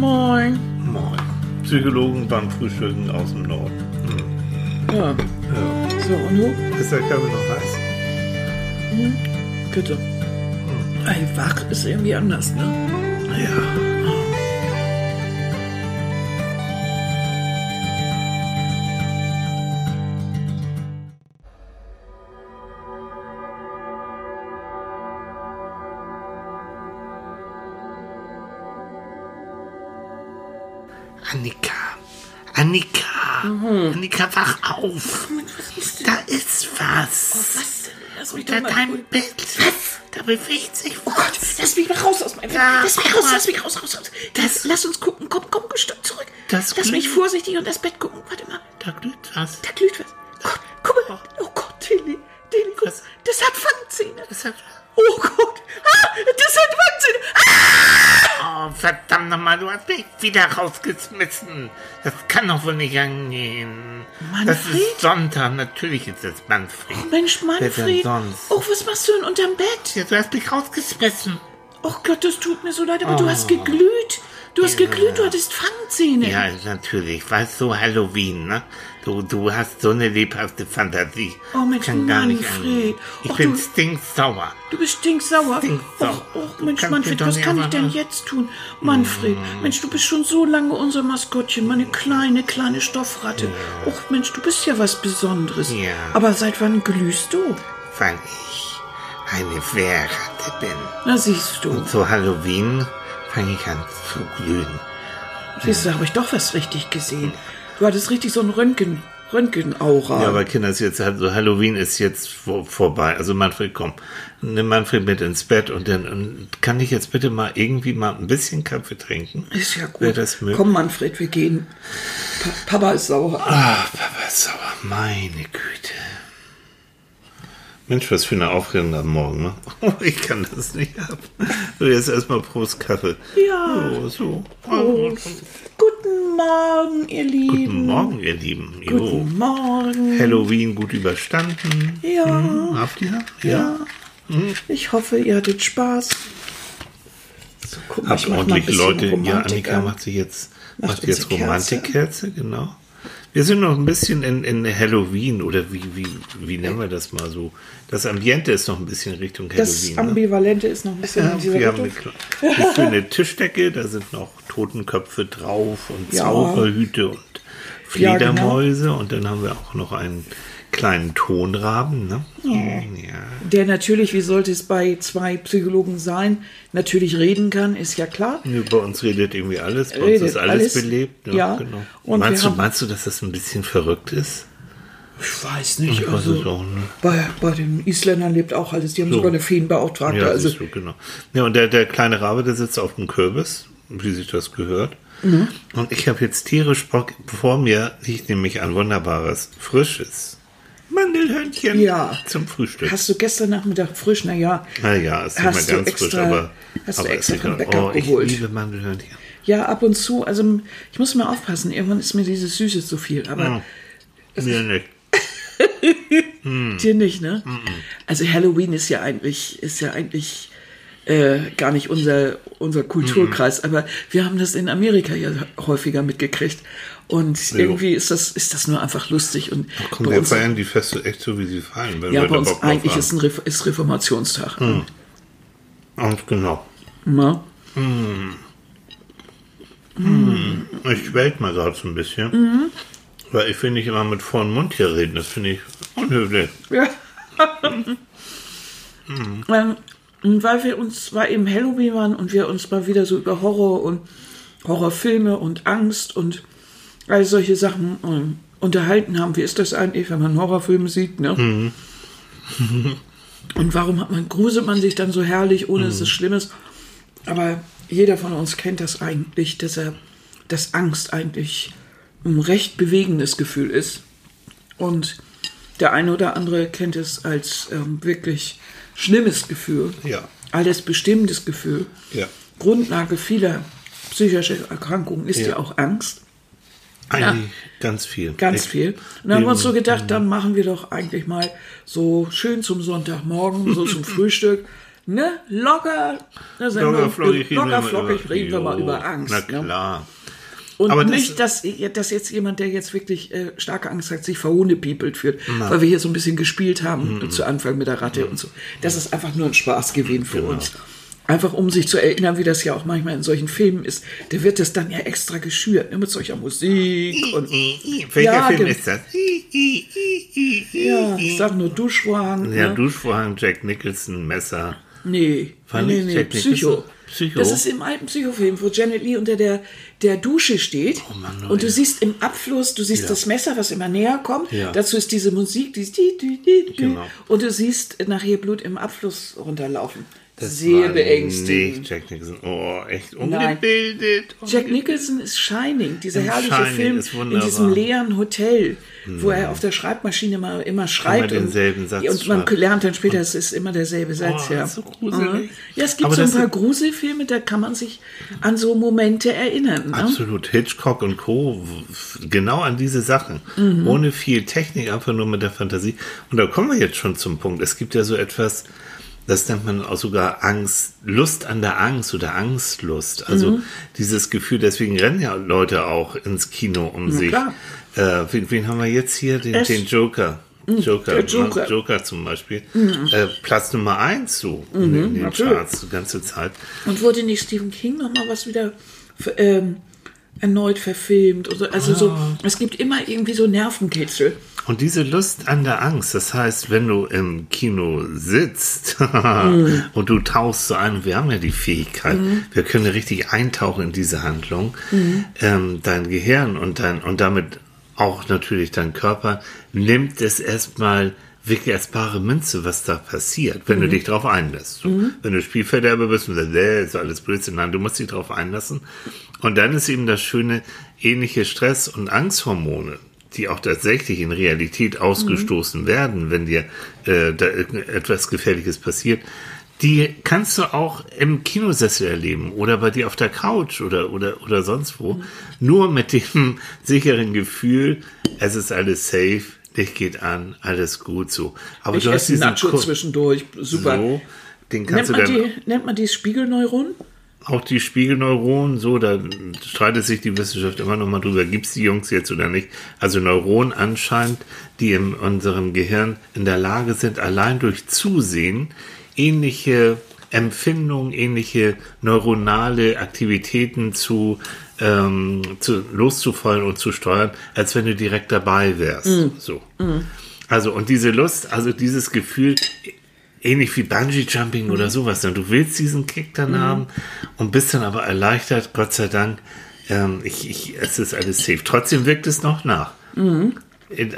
Moin. Moin. Psychologen beim Frühstücken aus dem Norden. Hm. Ja. Ja. So, und du? Ist der Kaffee noch heiß? Bitte. Ey, wach ist irgendwie anders, ne? Ja. Annika, wach auf. Da ist was. Was denn? Lass mich Unter deinem Bett. Da bewegt sich was. Oh Gott, lass mich mal raus aus meinem Ja, Lass mich raus, lass mich raus, raus, raus. Das, lass uns gucken. Komm, komm, Stück zurück. Das lass mich vorsichtig unter das Bett gucken. Warte mal. Da glüht was. Da glüht was. Gott, guck mal. Oh Gott, Tilly. Tilly, guck. Was? Das hat Fangzähne. Das hat... Oh Gott. Ah, das hat Fangzähne. Ah! Oh, verdammt nochmal, du hast mich wieder rausgeschmissen. Das kann doch wohl nicht angehen. Das Manfred? ist Sonntag, natürlich ist es Manfred. Mensch, Wer denn Manfred. Oh, was machst du denn unterm Bett? Ja, du hast mich rausgeschmissen. Oh Gott, das tut mir so leid, aber du hast geglüht. Du hast geglüht, du hattest Fangzähne. Ja, natürlich. Weißt du, Halloween, ne? Du, du hast so eine lebhafte Fantasie. Oh, Mensch, Kann gar nicht Manfred. angehen. Ich Och, bin du- stinksauer. Du bist stinksauer. Stinksauer. Och, och, Mensch, Manfred, was nicht kann ich denn jetzt tun? Manfred, Mensch, du bist schon so lange unser Maskottchen, meine kleine, kleine Stoffratte. Och, Mensch, du bist ja was Besonderes. Ja. Aber seit wann glühst du? Weil ich eine Wehrratte bin. Na, siehst du. Und zu Halloween fange ich an zu glühen. Siehst du, habe ich doch was richtig gesehen. Du hattest richtig so ein Röntgen, Röntgen-Aura. Ja, aber Kinder, ist jetzt also Halloween ist jetzt vor, vorbei. Also Manfred, komm, nimm Manfred mit ins Bett und dann und kann ich jetzt bitte mal irgendwie mal ein bisschen Kaffee trinken? ist ja gut. Das? Komm, Manfred, wir gehen. Pa Papa ist sauer. Ah, Papa ist sauer, meine Güte. Mensch, was für eine Aufregung am Morgen, ne? Oh, ich kann das nicht ab. So, jetzt erstmal Prost Kaffee. Ja. So, so. Prost. Guten Morgen, ihr Lieben. Guten Morgen, ihr Lieben. Jo. Guten Morgen. Halloween gut überstanden. Ja. Hm, habt ihr? Ja. Ich hoffe, ihr hattet Spaß. So, guck mal, Habt ordentlich Leute. Ja, Annika an. macht sich jetzt, Macht macht jetzt. Romantikkerze, genau. Wir sind noch ein bisschen in, in Halloween oder wie, wie, wie nennen wir das mal so? Das Ambiente ist noch ein bisschen Richtung Das Halloween. ne? Ambivalente ist noch ein bisschen Ja, in dieser wir haben Richtung. eine, kle- eine schöne Tischdecke, da sind noch Totenköpfe drauf und Ja. Zauberhüte und Ja, genau. Fledermäuse und dann haben wir auch noch einen kleinen Tonraben. Ne? Ja. Der natürlich, wie sollte es bei zwei Psychologen sein, natürlich reden kann, ist ja klar. Ja, Bei uns redet irgendwie alles, bei uns Redet ist alles, alles, belebt. Ne? ja. Genau. Und meinst, du, meinst du, dass das ein bisschen verrückt ist? Ich weiß nicht. Ich weiß also, auch nicht. bei, bei den Isländern lebt auch alles. Die haben So. sogar eine Feenbeauftragte. Ja, also, du, genau. Ja, und der, der kleine Rabe, der sitzt auf dem Kürbis, wie sich das gehört. Mhm. Und ich habe jetzt tierisch Bock. Vor mir liegt nämlich ein wunderbares, frisches Mandelhörnchen Ja. zum Frühstück. hast du gestern Nachmittag frisch, naja, naja, ist nicht hast mehr du ganz frisch, extra- aber, hast du aber extra ist vom. Bäcker Oh, ich geholt? liebe Mandelhörnchen. ja, ab und zu, also ich muss mal aufpassen, irgendwann ist mir dieses Süße zu viel, aber Mir nicht. dir nicht, ne? Also Halloween ist ja eigentlich, ist ja eigentlich äh, gar nicht unser, unser Kulturkreis, aber wir haben das in Amerika ja häufiger mitgekriegt. Und irgendwie ist das, ist das nur einfach lustig. Und Komm, bei wir uns, feiern die Feste echt so, wie sie fallen. Ja, bei da uns eigentlich ist, ein Ref ist Reformationstag. Und genau. Na? Ich schwelg mal gerade so ein bisschen. Mhm. Weil ich will nicht immer mit vollem Mund hier reden. Das finde ich unhöflich. Ja. Ähm, und weil wir uns, weil eben Halloween waren und wir uns mal wieder so über Horror und Horrorfilme und Angst und all solche Sachen ähm, unterhalten haben. Wie ist das eigentlich, wenn man Horrorfilme sieht, ne? Und warum hat man, gruselt man sich dann so herrlich, ohne dass es schlimm ist? Aber jeder von uns kennt das eigentlich, dass er, dass Angst eigentlich ein recht bewegendes Gefühl ist. Und der eine oder andere kennt es als ähm, wirklich schlimmes Gefühl. Ja. Alles bestimmendes Gefühl. Ja. Grundlage vieler psychischer Erkrankungen ist ja, Ja. auch Angst. Eigentlich ganz viel. Ganz viel. Und dann haben wir uns so gedacht, dann machen wir doch eigentlich mal so schön zum Sonntagmorgen, so zum Frühstück, ne, locker, ne, Locker wir, flockig reden wir locker mal flockig über- reden wir mal über Angst. Na ne? klar. Und Aber das- nicht, dass, dass jetzt jemand, der jetzt wirklich äh, starke Angst hat, sich verhunepiepelt fühlt, weil wir hier so ein bisschen gespielt haben Mhm. zu Anfang mit der Ratte und so. Das ist einfach nur ein Spaß gewesen für Genau. uns. Einfach um sich zu erinnern, wie das ja auch manchmal in solchen Filmen ist. Da wird das dann ja extra geschürt, ne, mit solcher Musik und Welcher Ja, Film ist das? ja, ich sag nur Duschvorhang. Ja, ne? Duschvorhang, Jack Nicholson, Messer. Nee, War nee, nee, Jack Psycho. Nicholson? Psycho? Das ist im alten Psychofilm, wo Janet Lee unter der, der Dusche steht. Oh Mann, und du Leute. siehst im Abfluss, du siehst das Messer, was immer näher kommt. Ja. Dazu ist diese Musik, die, die, die. Genau. Und du siehst nachher Blut im Abfluss runterlaufen. Das Sehr beängstigend. Nicht Jack Nicholson. Oh, echt ungebildet. Jack Nicholson ist Shining, dieser herrliche Shining Film in. Hm. diesem leeren Hotel, wo er auf der Schreibmaschine immer, immer schreibt. denselben und, Satz und man schreibt. lernt dann später, es ist immer derselbe Satz. Oh, ja. so gruselig. Mhm. Ja, es gibt Aber so ein paar Gruselfilme, da kann man sich an so Momente erinnern. Ne? Absolut. Hitchcock und Co. Genau an diese Sachen. Mhm. Ohne viel Technik, einfach nur mit der Fantasie. Und da kommen wir jetzt schon zum Punkt. Es gibt ja so etwas, das nennt man auch sogar Angst, Lust an der Angst oder Angstlust. Also Mhm. dieses Gefühl, deswegen rennen ja Leute auch ins Kino um sich. klar. Äh, wen, wen haben wir jetzt hier? Den, Es- den Joker. Joker, der Joker. ne? Joker zum Beispiel. Äh, Platz Nummer eins so in, in den natürlich. Charts die ganze Zeit. Und wurde nicht Stephen King noch mal was wieder ähm, erneut verfilmt? So? also so, Ah. es gibt immer irgendwie so Nervenkitzel. Und diese Lust an der Angst, das heißt, wenn du im Kino sitzt und du tauchst so ein, wir haben ja die Fähigkeit, wir können richtig eintauchen in diese Handlung, ähm, dein Gehirn und dein, und damit auch natürlich dein Körper nimmt es erstmal wirklich als bare Münze, was da passiert, wenn du dich drauf einlässt. So, Wenn du Spielverderber bist und sagst, äh, ist alles Blödsinn, nein, du musst dich drauf einlassen. Und dann ist eben das schöne, ähnliche Stress- und Angsthormone, die auch tatsächlich in Realität ausgestoßen werden, wenn dir äh, da etwas Gefährliches passiert, die kannst du auch im Kinosessel erleben oder bei dir auf der Couch oder, oder, oder sonst wo. Nur mit dem sicheren Gefühl, es ist alles safe, Licht geht an, alles gut so. Aber Ich du hast diesen Nacho zwischendurch. Super. So, den nennt, kannst man du dann die, nennt man die Spiegelneuronen? Auch die Spiegelneuronen, so, da streitet sich die Wissenschaft immer noch mal drüber, gibt's die Jungs jetzt oder nicht. Also Neuronen anscheinend, die in unserem Gehirn in der Lage sind, allein durch Zusehen ähnliche Empfindungen, ähnliche neuronale Aktivitäten zu, ähm, zu loszufallen und zu steuern, als wenn du direkt dabei wärst. So. Also, und diese Lust, also dieses Gefühl, ähnlich wie Bungee Jumping oder sowas. ne? Du willst diesen Kick dann haben und bist dann aber erleichtert, Gott sei Dank. Ähm, ich, ich, es ist alles safe. Trotzdem wirkt es noch nach.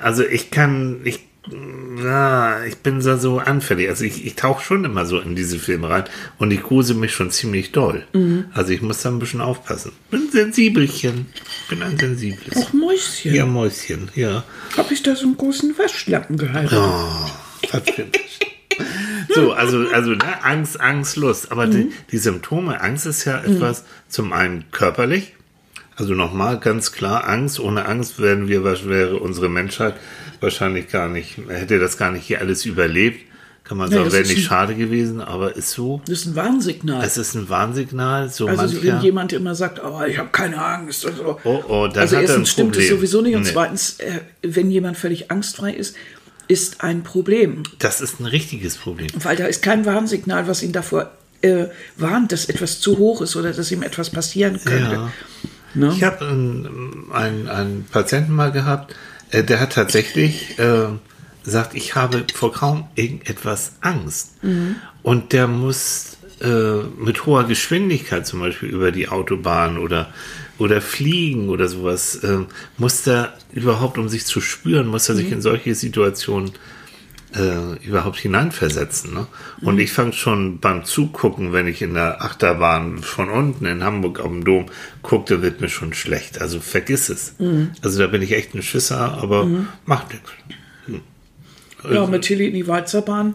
Also ich kann, ich, na, ich bin so, so anfällig. Also ich, ich tauche schon immer so in diese Filme rein und ich gruse mich schon ziemlich doll. Also ich muss da ein bisschen aufpassen. Bin sensibelchen. Bin ein sensibles. Ach, Mäuschen. Ja, Mäuschen, ja. Hab ich da so einen großen Waschlappen gehalten? Verdammt. So, also, also ne, Angst, Angst, Lust. Aber die, die Symptome, Angst ist ja etwas zum einen körperlich. Also nochmal ganz klar, Angst. Ohne Angst wären wir, wäre unsere Menschheit wahrscheinlich gar nicht, hätte das gar nicht hier alles überlebt. Kann man Nee, sagen, wäre nicht ein- schade gewesen, aber ist so. Das ist ein Warnsignal. Es ist ein Warnsignal. So also mancher, wenn jemand immer sagt, oh, ich habe keine Angst. Und so. Oh, oh, dann also hat er ein erstens stimmt es Problem. sowieso nicht und Nee. zweitens, äh, wenn jemand völlig angstfrei ist, ist ein Problem. das ist ein richtiges Problem. Weil da ist kein Warnsignal, was ihn davor äh, warnt, dass etwas zu hoch ist oder dass ihm etwas passieren könnte. Ja. Ne? Ich habe einen, einen, einen Patienten mal gehabt, äh, der hat tatsächlich äh, gesagt, ich habe vor kaum irgendetwas Angst. Und der muss äh, mit hoher Geschwindigkeit zum Beispiel über die Autobahn oder, oder fliegen oder sowas, äh, muss der überhaupt, um sich zu spüren, muss er sich in solche Situationen äh, überhaupt hineinversetzen. Ne? Und ich fange schon beim Zugucken, wenn ich in der Achterbahn von unten in Hamburg auf dem Dom guckte, wird mir schon schlecht. Also vergiss es. Also da bin ich echt ein Schisser, aber macht nichts. Ja, mit Tilly in die Walzerbahn.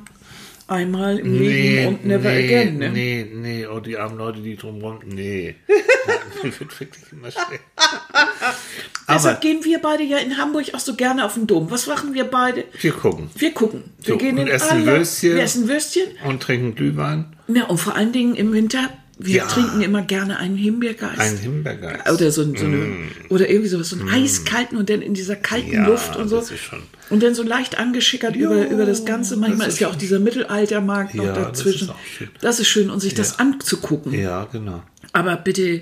Einmal im Leben und never nee, again. Ne? Nee, nee, oh, die armen Leute, die drumherum, nee. Mir wird wirklich immer schlecht. Deshalb gehen wir beide ja in Hamburg auch so gerne auf den Dom. Was machen wir beide? Wir gucken. Wir gucken. Wir So, gehen in essen alle, Würstchen. Wir essen Würstchen. Und trinken Glühwein. Ja, und vor allen Dingen im Winter, wir Ja. trinken immer gerne einen Himbeergeist. Ein Himbeergeist. oder so, so eine, oder irgendwie sowas, so einen eiskalten und dann in dieser kalten Mm. Ja, Luft und so. das ist schon- Und dann so leicht angeschickert über, über das Ganze. Manchmal das ist, ist ja auch dieser Mittelaltermarkt noch Ja, das dazwischen. ist auch schön. Das ist schön und sich das anzugucken. Ja, genau. Aber bitte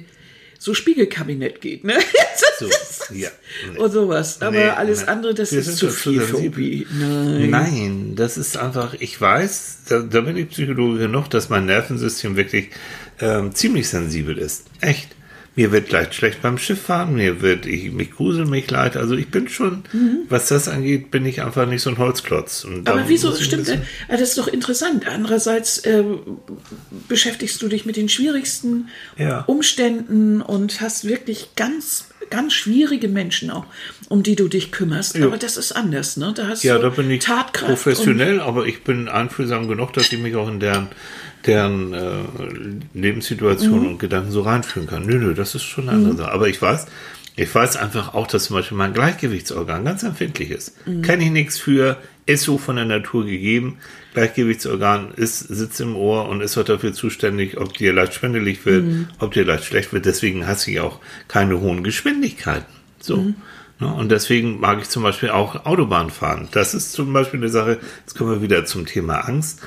so Spiegelkabinett geht, ne? So, ja. Nee. und sowas. Aber Nee, alles nein. andere, das Wir ist zu viel. Obi. Nein. Nein, das ist einfach, ich weiß, da, da bin ich Psychologe genug, dass mein Nervensystem wirklich ähm, ziemlich sensibel ist. Echt. Mir wird leicht schlecht beim Schifffahren, mir wird, ich, mich grusel mich leid. Also ich bin schon, was das angeht, bin ich einfach nicht so ein Holzklotz. Aber wieso stimmt das? bisschen- Das ist doch interessant. Andererseits äh, beschäftigst du dich mit den schwierigsten Ja. Umständen und hast wirklich ganz, ganz schwierige Menschen auch, um die du dich kümmerst. Ja. Aber das ist anders, ne? Da hast Ja, du da bin ich Tatkraft. professionell, aber ich bin einfühlsam genug, dass ich mich auch in deren, deren äh, Lebenssituation Mhm. und Gedanken so reinfühlen kann. Nö, nö, das ist schon eine andere Sache. Aber ich weiß, ich weiß einfach auch, dass zum Beispiel mein Gleichgewichtsorgan ganz empfindlich ist. Mhm. Kenne ich nichts für, ist so von der Natur gegeben. Gleichgewichtsorgan ist, sitzt im Ohr und ist auch dafür zuständig, ob dir leicht schwindelig wird, Mhm. ob dir leicht schlecht wird. Deswegen hasse ich auch keine hohen Geschwindigkeiten. So. Mhm. Ne, Und deswegen mag ich zum Beispiel auch Autobahn fahren. Das ist zum Beispiel eine Sache, jetzt kommen wir wieder zum Thema Angst.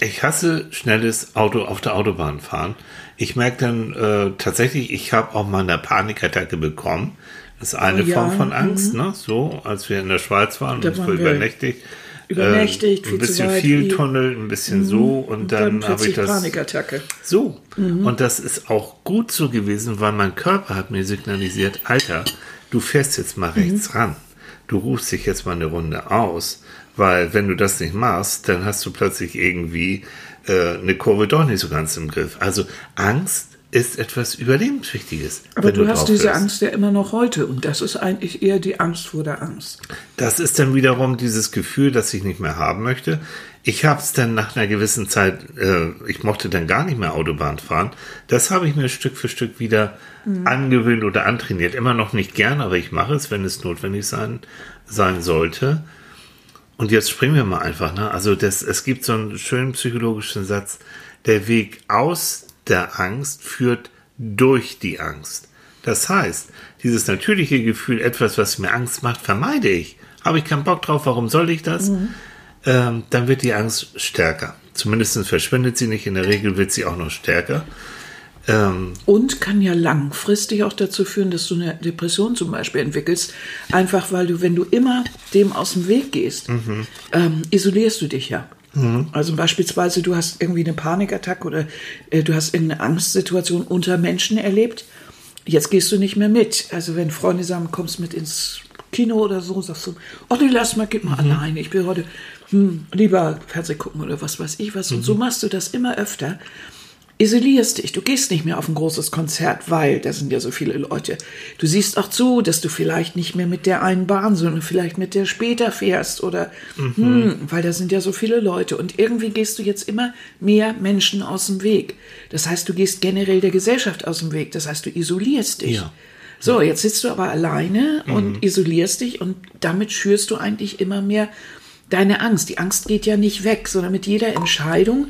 Ich hasse schnelles Auto auf der Autobahn fahren. Ich merke dann äh, tatsächlich, ich habe auch mal eine Panikattacke bekommen. Das ist eine Oh ja, Form von Angst, ne? So, als wir in der Schweiz waren Da und waren wir übernächtigt. übernächtigt, äh, ein bisschen viel Tunnel, ein bisschen so und dann, dann habe ich das. Panikattacke. So. Mhm. Und das ist auch gut so gewesen, weil mein Körper hat mir signalisiert, Alter, du fährst jetzt mal Mhm. rechts ran. Du rufst dich jetzt mal eine Runde aus, weil wenn du das nicht machst, dann hast du plötzlich irgendwie äh, eine Kurve doch nicht so ganz im Griff. Also Angst ist etwas Überlebenswichtiges. Aber wenn du hast diese hörst. Angst ja immer noch heute. Und das ist eigentlich eher die Angst vor der Angst. Das ist dann wiederum dieses Gefühl, das ich nicht mehr haben möchte. Ich habe es dann nach einer gewissen Zeit, äh, ich mochte dann gar nicht mehr Autobahn fahren. Das habe ich mir Stück für Stück wieder angewöhnt oder antrainiert. Immer noch nicht gern, aber ich mache es, wenn es notwendig sein, sein sollte. Und jetzt springen wir mal einfach. Ne? Also das, es gibt so einen schönen psychologischen Satz. Der Weg aus der Angst führt durch die Angst. Das heißt, dieses natürliche Gefühl, etwas, was mir Angst macht, vermeide ich. Habe ich keinen Bock drauf, warum soll ich das? Ähm, dann wird die Angst stärker. Zumindest verschwindet sie nicht, in der Regel wird sie auch noch stärker. Ähm, Und kann ja langfristig auch dazu führen, dass du eine Depression zum Beispiel entwickelst. Einfach weil du, wenn du immer dem aus dem Weg gehst, ähm, isolierst du dich ja. Also beispielsweise, du hast irgendwie eine Panikattacke oder äh, du hast irgendeine Angstsituation unter Menschen erlebt. Jetzt gehst du nicht mehr mit. Also wenn Freunde sagen, kommst mit ins Kino oder so, sagst du, oh nee, lass mal, gib mal alleine. Ich will heute hm, lieber Fernseh gucken oder was weiß ich was. Und so machst du das immer öfter isolierst dich. Du gehst nicht mehr auf ein großes Konzert, weil da sind ja so viele Leute. Du siehst auch zu, dass du vielleicht nicht mehr mit der einen Bahn, sondern vielleicht mit der später fährst oder hm, weil da sind ja so viele Leute. Und irgendwie gehst du jetzt immer mehr Menschen aus dem Weg. Das heißt, du gehst generell der Gesellschaft aus dem Weg. Das heißt, du isolierst dich. Ja. So, jetzt sitzt du aber alleine und isolierst dich und damit schürst du eigentlich immer mehr deine Angst. Die Angst geht ja nicht weg, sondern mit jeder Entscheidung,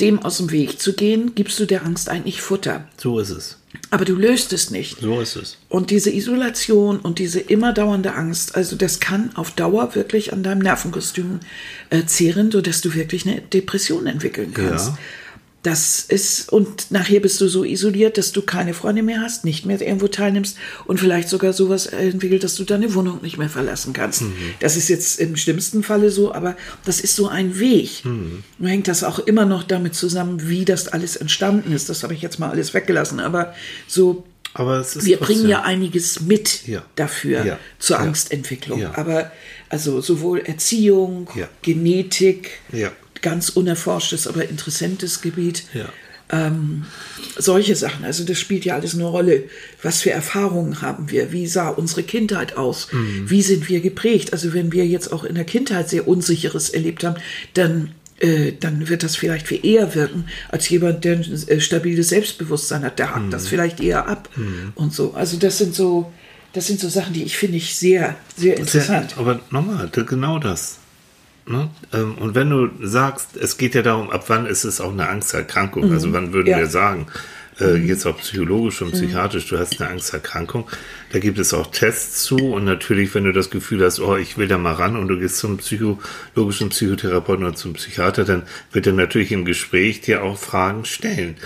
dem aus dem Weg zu gehen, gibst du der Angst eigentlich Futter. so ist es. Aber du löst es nicht. So ist es. Und diese Isolation und diese immer dauernde Angst, also das kann auf Dauer wirklich an deinem Nervenkostüm äh, zehren, sodass du wirklich eine Depression entwickeln kannst. Ja. Das ist, und nachher bist du so isoliert, dass du keine Freunde mehr hast, nicht mehr irgendwo teilnimmst und vielleicht sogar sowas entwickelt, dass du deine Wohnung nicht mehr verlassen kannst. Das ist jetzt im schlimmsten Falle so, aber das ist so ein Weg. Nun hängt das auch immer noch damit zusammen, wie das alles entstanden ist. Das habe ich jetzt mal alles weggelassen, aber so Aber es ist wir bringen ja einiges mit Ja. dafür Ja. zur Ja. Angstentwicklung. Aber also sowohl Erziehung. Genetik. Ganz unerforschtes, aber interessantes Gebiet. Ja. Ähm, solche Sachen. Also das spielt ja alles eine Rolle. Was für Erfahrungen haben wir? Wie sah unsere Kindheit aus? Mhm. Wie sind wir geprägt? Also wenn wir jetzt auch in der Kindheit sehr Unsicheres erlebt haben, dann äh, dann wird das vielleicht viel eher wirken als jemand, der ein äh, stabiles Selbstbewusstsein hat. Der hakt Mhm. das vielleicht eher ab und so. Also das sind so Das sind so Sachen, die ich finde ich sehr, sehr interessant. Sehr, aber nochmal, genau das. Ne? Ähm, und wenn du sagst, es geht ja darum, ab wann ist es auch eine Angsterkrankung? Mhm. Also wann würden ja. wir sagen, äh, mhm. jetzt auch psychologisch und mhm. psychiatrisch, du hast eine Angsterkrankung. Da gibt es auch Tests zu und natürlich, wenn du das Gefühl hast, oh, ich will da mal ran und du gehst zum psychologischen Psychotherapeuten oder zum Psychiater, dann wird er natürlich im Gespräch dir auch Fragen stellen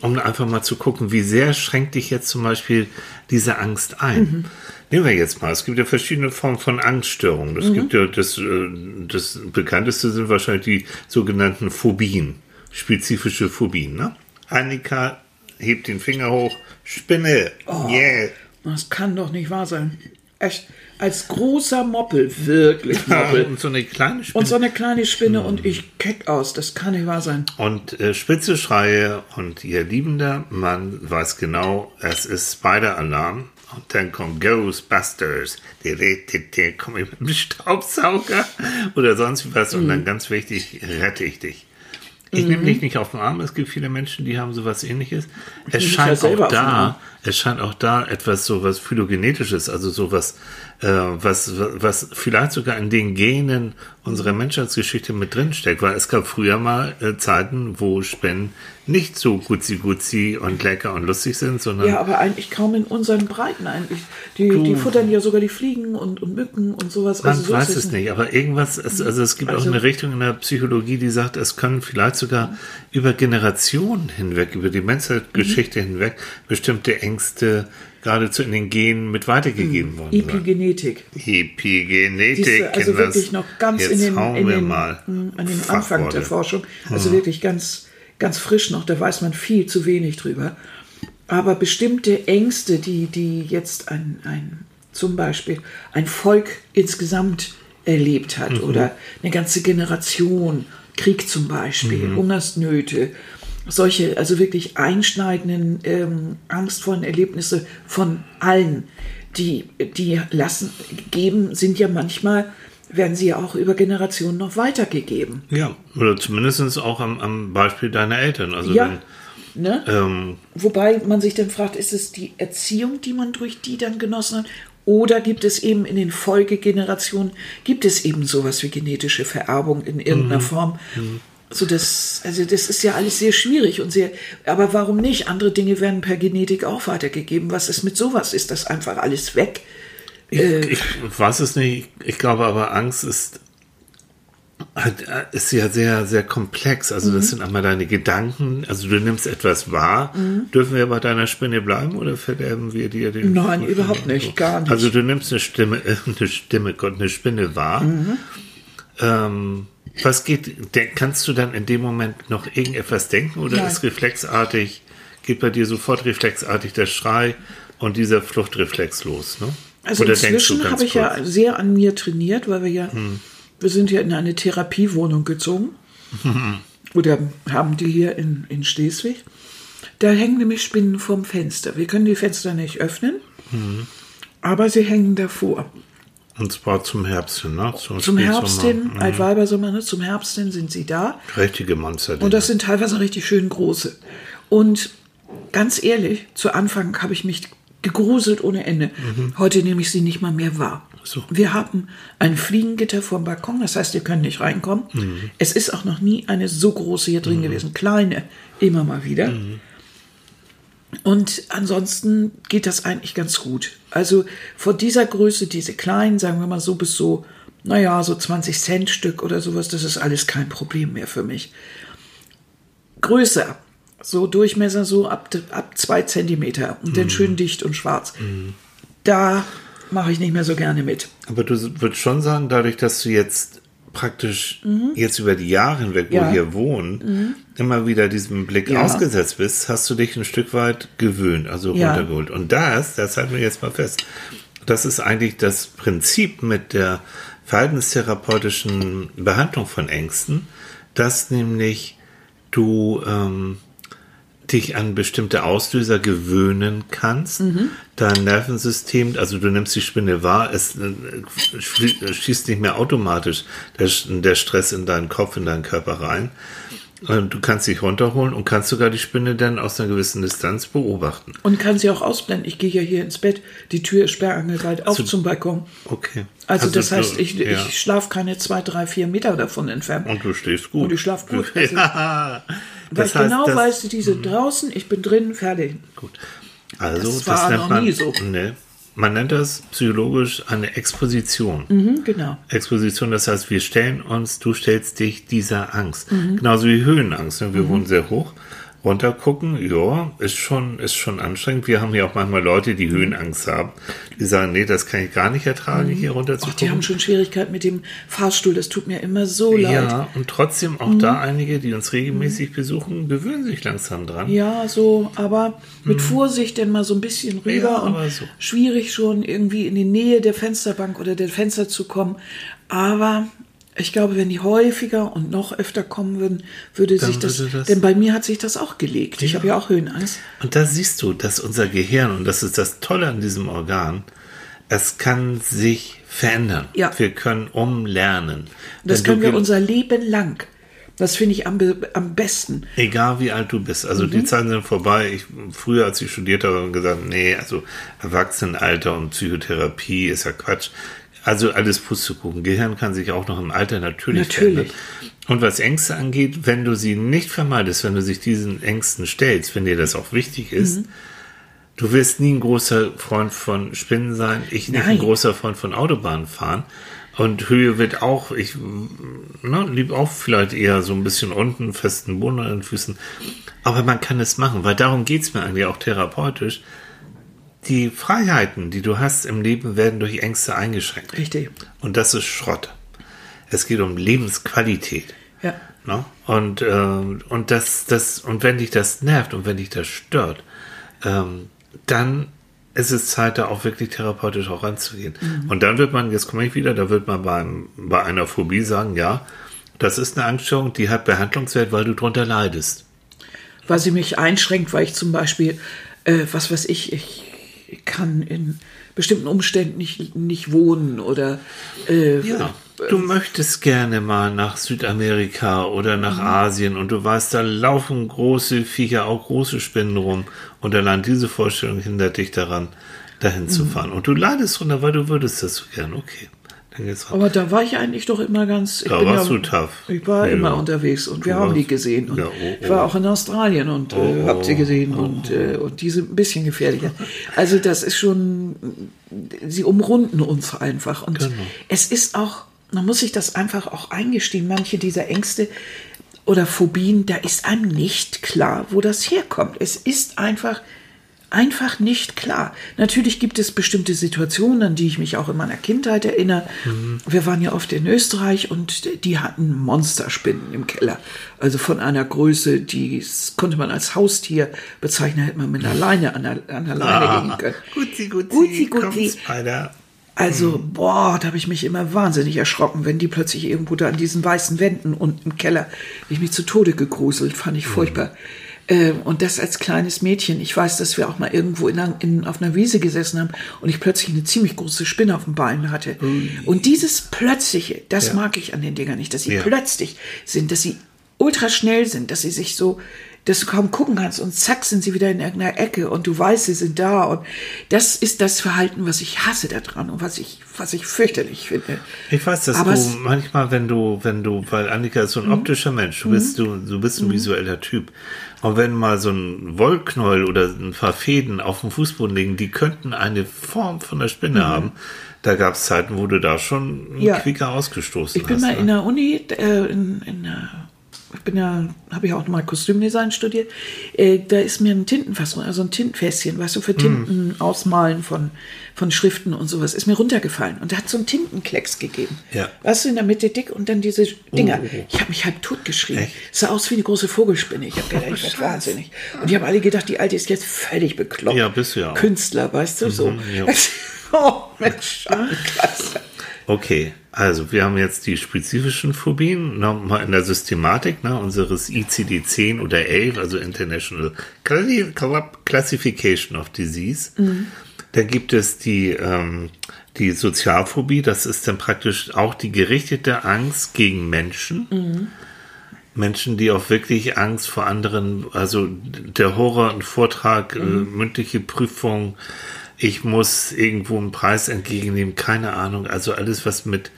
um einfach mal zu gucken, wie sehr schränkt dich jetzt zum Beispiel diese Angst ein. Mhm. Nehmen wir jetzt mal, es gibt ja verschiedene Formen von Angststörungen. Es mhm. gibt ja das, äh, das bekannteste sind wahrscheinlich die sogenannten Phobien, spezifische Phobien. Ne? Annika hebt den Finger hoch, Spinne, oh, yeah. Das kann doch nicht wahr sein. Echt, als großer Moppel, wirklich Moppel. und so eine kleine Spinne. Und so eine kleine Spinne hm. und ich keck aus, das kann nicht wahr sein. Und äh, spitze Schreie und ihr liebender Mann weiß genau, es ist Spider-Alarm. Und dann kommt Ghostbusters. Die kommen mit dem Staubsauger oder sonst was. Und dann hm. ganz wichtig, rette ich dich. Ich mhm. nehme dich nicht auf den Arm. Es gibt viele Menschen, die haben sowas ähnliches. Es scheint auch da, es scheint auch da etwas so was phylogenetisches, also sowas was, was vielleicht sogar in den Genen unserer Menschheitsgeschichte mit drinsteckt, weil es gab früher mal äh, Zeiten, wo Spinnen nicht so gutzi-gutzi und lecker und lustig sind, sondern. Ja, aber eigentlich kaum in unseren Breiten eigentlich. Die, die futtern ja sogar die Fliegen und, und Mücken und sowas. Man also so weiß es nicht, aber irgendwas, es, also es gibt also, auch eine Richtung in der Psychologie, die sagt, es können vielleicht sogar über Generationen hinweg, über die Menschheitsgeschichte mhm. hinweg bestimmte Ängste geradezu in den Genen mit weitergegeben hm. worden Epigenetik. Epigenetik. Diese, also wirklich noch ganz in den, in den, mal hm, an den Anfang der Forschung. Also hm. wirklich ganz, ganz frisch noch, da weiß man viel zu wenig drüber. Aber bestimmte Ängste, die, die jetzt ein, ein, zum Beispiel ein Volk insgesamt erlebt hat mhm. oder eine ganze Generation, Krieg zum Beispiel, mhm. Hungersnöte, solche, also wirklich einschneidenden, ähm, angstvollen Erlebnisse von allen, die, die lassen, geben, sind ja manchmal, werden sie ja auch über Generationen noch weitergegeben. Ja, oder zumindest auch am, am Beispiel deiner Eltern. Also ja. Wenn, Ne? Ähm, Wobei man sich dann fragt, ist es die Erziehung, die man durch die dann genossen hat? Oder gibt es eben in den Folgegenerationen, gibt es eben sowas wie genetische Vererbung in irgendeiner mhm. Form? So das, also das ist ja alles sehr schwierig und sehr, aber warum nicht? Andere Dinge werden per Genetik auch weitergegeben. Was ist mit sowas? Ist das einfach alles weg? Ich, äh, ich weiß es nicht. Ich glaube aber, Angst ist, ist ja sehr, sehr komplex. Also, das mhm. sind einmal deine Gedanken. Also, du nimmst etwas wahr. Mhm. Dürfen wir bei deiner Spinne bleiben oder verderben wir dir den? Nein, Fuß überhaupt nicht, gar nicht. Also, du nimmst eine Stimme, äh, eine Stimme, Gott, eine Spinne wahr. Mhm. Ähm, was geht, kannst du dann in dem Moment noch irgendetwas denken oder Nein. ist reflexartig, geht bei dir sofort reflexartig der Schrei und dieser Fluchtreflex los? Ne? Also oder inzwischen habe ich kurz? ja sehr an mir trainiert, weil wir ja, hm. wir sind ja in eine Therapiewohnung gezogen oder haben die hier in, in Schleswig. Da hängen nämlich Spinnen vorm Fenster. Wir können die Fenster nicht öffnen, hm. aber sie hängen davor. Und zwar zum Herbst hin, ne? Zum, zum Herbst hin, mhm. Altweibersommer, ne? Zum Herbst hin sind sie da. Richtige Monster. Und das sind teilweise richtig schön große. Und ganz ehrlich, zu Anfang habe ich mich gegruselt ohne Ende. Mhm. Heute nehme ich sie nicht mal mehr wahr. So. Wir haben ein Fliegengitter vorm Balkon, das heißt, ihr könnt nicht reinkommen. Mhm. Es ist auch noch nie eine so große hier drin mhm. gewesen. Kleine, immer mal wieder. Und ansonsten geht das eigentlich ganz gut. Also vor dieser Größe, diese kleinen, sagen wir mal so bis so, naja, so 20 Cent Stück oder sowas, das ist alles kein Problem mehr für mich. Größer, so Durchmesser so ab, ab zwei Zentimeter und mhm. dann schön dicht und schwarz. Mhm. Da mache ich nicht mehr so gerne mit. Aber du würdest schon sagen, dadurch, dass du jetzt praktisch mhm. jetzt über die Jahre hinweg, wo ja. wir hier wohnen, mhm. immer wieder diesem Blick ja. ausgesetzt bist, hast du dich ein Stück weit gewöhnt, also ja. runtergeholt. Und das, das halten wir jetzt mal fest, das ist eigentlich das Prinzip mit der verhaltenstherapeutischen Behandlung von Ängsten, dass nämlich du ähm, dich an bestimmte Auslöser gewöhnen kannst. Mhm. Dein Nervensystem, also du nimmst die Spinne wahr, es äh, schießt nicht mehr automatisch der, der Stress in deinen Kopf, in deinen Körper rein. Du kannst dich runterholen und kannst sogar die Spinne dann aus einer gewissen Distanz beobachten. Und kann sie auch ausblenden. Ich gehe ja hier ins Bett, die Tür ist sperrangelweit auf zum Balkon. Okay. Also, das du- heißt, ich, ja. ich schlafe keine zwei, drei, vier Meter davon entfernt. Und du stehst gut. Und ich schlaf gut. Also, ja. Weil Das ich heißt, genau das, Mhm. weiß, die sind draußen, ich bin drin, fertig. Gut. Also, Das das, war noch man, nie so. Ne, man nennt das psychologisch eine Exposition. Mhm, genau. Exposition, das heißt, wir stellen uns, du stellst dich dieser Angst. Mhm. Genauso wie Höhenangst. Ne? Wir wohnen sehr hoch. Runtergucken, ja, ist schon, ist schon anstrengend. Wir haben ja auch manchmal Leute, die Höhenangst haben. Die sagen, nee, das kann ich gar nicht ertragen, hier runter zu Ach, die haben schon Schwierigkeiten mit dem Fahrstuhl, das tut mir immer so leid. ja, und trotzdem auch Mhm. da einige, die uns regelmäßig besuchen, gewöhnen sich langsam dran. Ja, so, aber mit Vorsicht denn mal so ein bisschen rüber Mhm. Ja, und so. schwierig schon irgendwie in die Nähe der Fensterbank oder der Fenster zu kommen. Aber ich glaube, wenn die häufiger und noch öfter kommen würden, würde Dann sich das, würde das- denn bei mir hat sich das auch gelegt. Ich habe ja auch Höhenangst. Und da siehst du, dass unser Gehirn, und das ist das Tolle an diesem Organ, es kann sich verändern. Ja. Wir können umlernen. Das können wir unser Leben lang. Das finde ich am, am besten. Egal wie alt du bist. Also Mhm. die Zeiten sind vorbei. Ich, früher, als ich studiert habe, habe ich gesagt, nee, also Erwachsenenalter und Psychotherapie ist ja Quatsch. Also alles Pustekuchen. Gehirn kann sich auch noch im Alter natürlich, Natürlich. verändern. Und was Ängste angeht, wenn du sie nicht vermeidest, wenn du dich diesen Ängsten stellst, wenn dir das auch wichtig ist, Mhm. du wirst nie ein großer Freund von Spinnen sein. Ich nicht ein Nein. großer Freund von Autobahnen fahren. Und Höhe wird auch, ich ne, lieb auch vielleicht eher so ein bisschen unten, festen Boden an den Füßen. Aber man kann es machen, weil darum geht's mir eigentlich auch therapeutisch. Die Freiheiten, die du hast im Leben, werden durch Ängste eingeschränkt. Richtig. Und das ist Schrott. Es geht um Lebensqualität. Ja. Ne? Und, ähm, und, das, das, und wenn dich das nervt und wenn dich das stört, ähm, dann ist es Zeit, da auch wirklich therapeutisch auch ranzugehen. Und dann wird man, jetzt komme ich wieder, da wird man beim, bei einer Phobie sagen, ja, das ist eine Angststörung, die hat Behandlungswert, weil du drunter leidest. weil sie mich einschränkt, weil ich zum Beispiel, äh, was weiß ich, ich kann in bestimmten Umständen nicht, nicht wohnen oder äh, Ja. Du möchtest gerne mal nach Südamerika oder nach Asien und du weißt, da laufen große Viecher, auch große Spinnen rum und allein diese Vorstellung hindert dich daran, dahin zu fahren. Und du leidest runter, weil du würdest das so gern. Okay. Aber da war ich eigentlich doch immer ganz. Ich Da warst ja, du tough. Ich war Ja. immer unterwegs und wir Du haben die warst- gesehen. Und Ja, oh, Ich war oh. auch in Australien und äh, Oh, hab sie oh, gesehen und, äh, und die sind ein bisschen gefährlicher. Also das ist schon, sie umrunden uns einfach. Und Genau. es ist auch, man muss sich das einfach auch eingestehen, manche dieser Ängste oder Phobien, da ist einem nicht klar, wo das herkommt. Es ist einfach einfach nicht klar. Natürlich gibt es bestimmte Situationen, an die ich mich auch in meiner Kindheit erinnere. Wir waren ja oft in Österreich und die hatten Monsterspinnen im Keller. Also von einer Größe, die konnte man als Haustier bezeichnen, hätte man mit einer Leine an der, an der Leine gehen können. Guti, guti. komm, Spider. Also, boah, da habe ich mich immer wahnsinnig erschrocken, wenn die plötzlich irgendwo da an diesen weißen Wänden unten im Keller, ich mich zu Tode gegruselt, fand ich furchtbar. Ähm, und das als kleines Mädchen. Ich weiß, dass wir auch mal irgendwo in, in, auf einer Wiese gesessen haben und ich plötzlich eine ziemlich große Spinne auf dem Bein hatte. Und dieses Plötzliche, das Ja. mag ich an den Dingern nicht, dass sie Ja. plötzlich sind, dass sie ultra schnell sind, dass sie sich so, dass du kaum gucken kannst und zack sind sie wieder in irgendeiner Ecke und du weißt, sie sind da und das ist das Verhalten, was ich hasse daran und was ich, was ich fürchterlich finde. Ich weiß, dass Aber du Mhm. manchmal, wenn du, wenn du, weil Annika ist so ein optischer Mensch, du bist, du, du bist ein visueller Typ. Und wenn mal so ein Wollknäuel oder ein paar Fäden auf dem Fußboden liegen, die könnten eine Form von der Spinne haben. Da gab es Zeiten, wo du da schon einen Mhm. Ja. Quicker ausgestoßen Ich bin hast. mal ne? in der Uni, äh, in, in der, ich bin ja, habe ja auch nochmal Kostümdesign studiert, äh, da ist mir ein Tintenfass, also ein Tintenfässchen, weißt du, für Tinten ausmalen von, von Schriften und sowas, ist mir runtergefallen und da hat so ein Tintenklecks gegeben. Ja. Weißt du, in der Mitte dick und dann diese Dinger. Oh, oh, oh. Ich habe mich halb tot geschrien. Echt? Sah aus wie eine große Vogelspinne. Ich habe gedacht, ich werde wahnsinnig. Und die haben alle gedacht, die Alte ist jetzt völlig bekloppt. Ja, bist du ja auch. Künstler, weißt du, so. ja. oh, Mensch, klasse. Okay, also wir haben jetzt die spezifischen Phobien nochmal in der Systematik ne, unseres ICD-10 oder 11, also International Classi- Classification of Disease. Da gibt es die, ähm, die Sozialphobie, das ist dann praktisch auch die gerichtete Angst gegen Menschen. Menschen, die auch wirklich Angst vor anderen, also der Horror, ein Vortrag, äh, mündliche Prüfung, ich muss irgendwo einen Preis entgegennehmen, keine Ahnung, also alles, was mit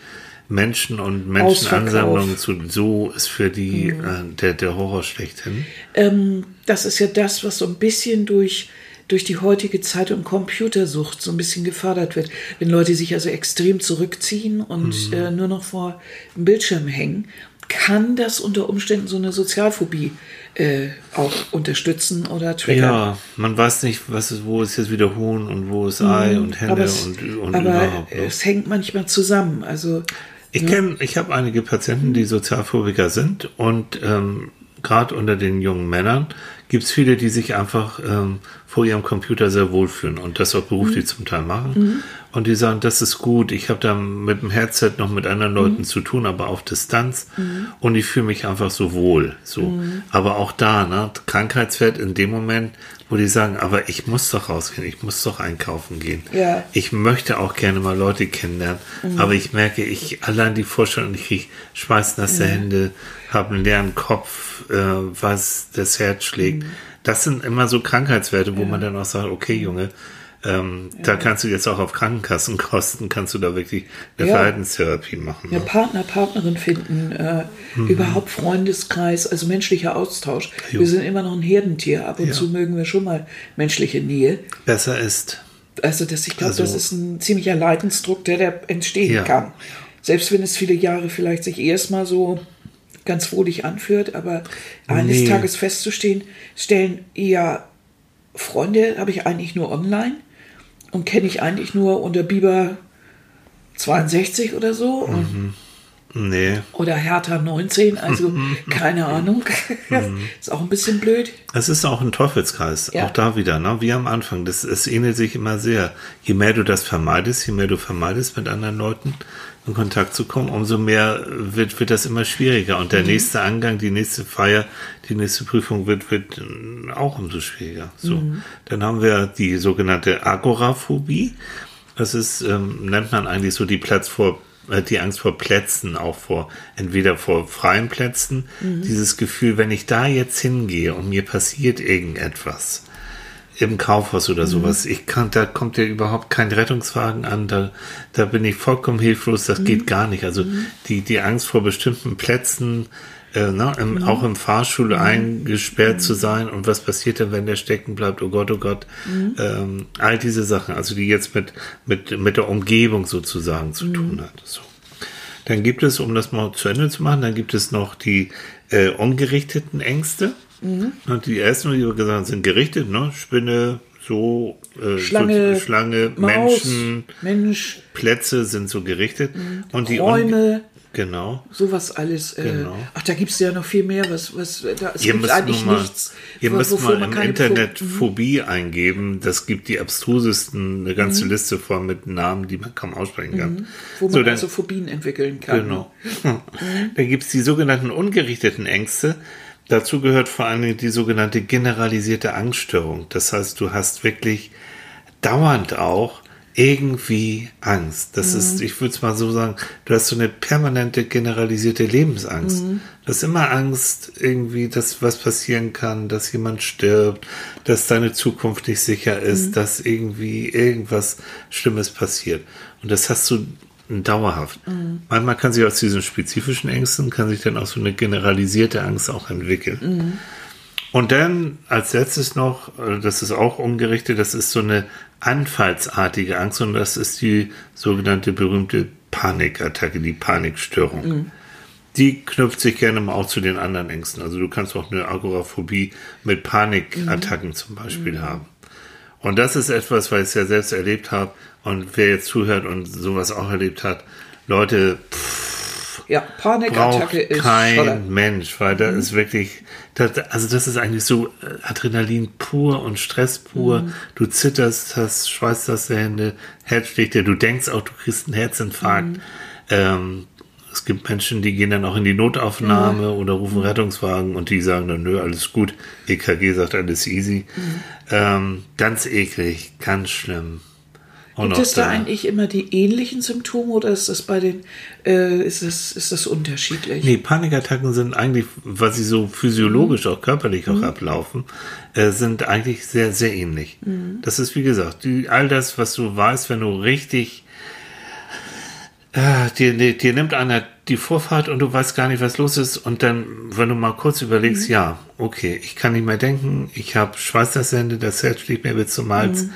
Menschen und Menschenansammlungen zu, so ist für die äh, der, der Horror schlechthin. Ähm, das ist ja das, was so ein bisschen durch, durch die heutige Zeit und Computersucht so ein bisschen gefördert wird. Wenn Leute sich also extrem zurückziehen und äh, nur noch vor dem Bildschirm hängen, kann das unter Umständen so eine Sozialphobie äh, auch unterstützen oder triggern. Ja, man weiß nicht, was wo ist jetzt wieder Huhn und wo ist Ei und Hände es, und, und aber überhaupt. ne? es hängt manchmal zusammen. Also Ich kenne, ich habe einige Patienten, die Sozialphobiker sind und ähm, gerade unter den jungen Männern gibt es viele, die sich einfach ähm, vor ihrem Computer sehr wohlfühlen und das auch beruflich zum Teil machen. Und die sagen, das ist gut, ich habe da mit dem Headset noch mit anderen Leuten zu tun, aber auf Distanz und ich fühle mich einfach so wohl. So. Aber auch da, ne, Krankheitswert in dem Moment, wo die sagen, aber ich muss doch rausgehen, ich muss doch einkaufen gehen. Ja. Ich möchte auch gerne mal Leute kennenlernen, aber ich merke, ich allein die Vorstellung, ich kriege schweißnasse Hände, habe einen leeren Kopf, äh, was das Herz schlägt. Das sind immer so Krankheitswerte, wo man dann auch sagt, okay, Junge, ähm, da kannst du jetzt auch auf Krankenkassenkosten, kannst du da wirklich eine Ja. Verhaltenstherapie machen. Ja, Ne? Partner, Partnerin finden, äh, überhaupt Freundeskreis, also menschlicher Austausch. Jo. Wir sind immer noch ein Herdentier. Ab und Ja. zu mögen wir schon mal menschliche Nähe. Besser ist. Also das, ich glaube, Also- das ist ein ziemlicher Leidensdruck, der, der entstehen Ja. kann. Selbst wenn es viele Jahre vielleicht sich erstmal so ganz wohlig anfühlt, aber eines Nee. Tages festzustehen, stellen, ja, Freunde habe ich eigentlich nur online und kenne ich eigentlich nur unter Biber 62 oder so und Nee, oder Hertha 19, also keine Ahnung. ist auch ein bisschen blöd. Es ist auch ein Teufelskreis, Ja. auch da wieder, ne? wie am Anfang. Das, es ähnelt sich immer sehr. Je mehr du das vermeidest, je mehr du vermeidest, mit anderen Leuten in Kontakt zu kommen, umso mehr wird, wird das immer schwieriger. Und der nächste Angang, die nächste Feier, die nächste Prüfung wird, wird auch umso schwieriger. So. Dann haben wir die sogenannte Agoraphobie. Das ist, ähm, nennt man eigentlich so die Platz vor äh, die Angst vor Plätzen, auch vor, entweder vor freien Plätzen, dieses Gefühl, wenn ich da jetzt hingehe und mir passiert irgendetwas, im Kaufhaus oder sowas, ich kann, da kommt ja überhaupt kein Rettungswagen an, da, da bin ich vollkommen hilflos, das geht gar nicht. Also die, die Angst vor bestimmten Plätzen, äh, ne, im, auch im Fahrstuhl eingesperrt zu sein. Und was passiert denn, wenn der stecken bleibt, oh Gott, oh Gott, ähm, all diese Sachen, also die jetzt mit, mit, mit der Umgebung sozusagen zu tun hat. So. Dann gibt es, um das mal zu Ende zu machen, dann gibt es noch die äh, ungerichteten Ängste. Und die ersten, die wir gesagt haben, sind gerichtet, ne? Spinne, so, äh, Schlange, so, Schlange Maus, Menschen, Mensch, Plätze sind so gerichtet. Und die Räume, Genau. sowas alles. Äh, Genau. Ach, da gibt es ja noch viel mehr, was, was da es Ihr gibt müsst eigentlich mal, nichts, ihr müsst mal im Internet Mhm. Phobie eingeben. Das gibt die abstrusesten, eine ganze Mhm. Liste voll mit Namen, die man kaum aussprechen kann. wo man so, dann, also Phobien entwickeln kann. Genau. Dann gibt es die sogenannten ungerichteten Ängste. Dazu gehört vor allen Dingen die sogenannte generalisierte Angststörung. Das heißt, du hast wirklich dauernd auch irgendwie Angst. Das ist, ich würde es mal so sagen, du hast so eine permanente generalisierte Lebensangst. Du hast immer Angst, irgendwie, dass was passieren kann, dass jemand stirbt, dass deine Zukunft nicht sicher ist, dass irgendwie irgendwas Schlimmes passiert. Und das hast du dauerhaft. Manchmal kann sich aus diesen spezifischen Ängsten, kann sich dann auch so eine generalisierte Angst auch entwickeln. Und dann als letztes noch, äh, das ist auch ungerichtet, das ist so eine anfallsartige Angst und das ist die sogenannte berühmte Panikattacke, die Panikstörung. Die knüpft sich gerne mal auch zu den anderen Ängsten. Also du kannst auch eine Agoraphobie mit Panikattacken zum Beispiel haben. Und das ist etwas, weil ich es ja selbst erlebt habe und wer jetzt zuhört und sowas auch erlebt hat, Leute, Ja, braucht Panikattacke ist kein Scholler. Mensch, weil da ist wirklich, das, also das ist eigentlich so äh, Adrenalin pur und Stress pur. Du zitterst, hast schweißnasse Hände, Herz schlägt dir, du denkst auch, du kriegst einen Herzinfarkt. Ähm, es gibt Menschen, die gehen dann auch in die Notaufnahme oder rufen Rettungswagen und die sagen dann, nö, alles gut. EKG sagt alles easy. Ähm, ganz eklig, ganz schlimm. Auch Gibt es da eigentlich immer die ähnlichen Symptome oder ist das bei den, äh, ist das, ist das unterschiedlich? Nee, Panikattacken sind eigentlich, was sie so physiologisch, auch körperlich auch ablaufen, äh, sind eigentlich sehr, sehr ähnlich. Das ist, wie gesagt, die, all das, was du weißt, wenn du richtig, äh, dir, dir, dir nimmt einer die Vorfahrt und du weißt gar nicht, was los ist. Und dann, wenn du mal kurz überlegst, ja, okay, ich kann nicht mehr denken, ich habe Schweißershände, das Herz schlägt mir bis zum Hals.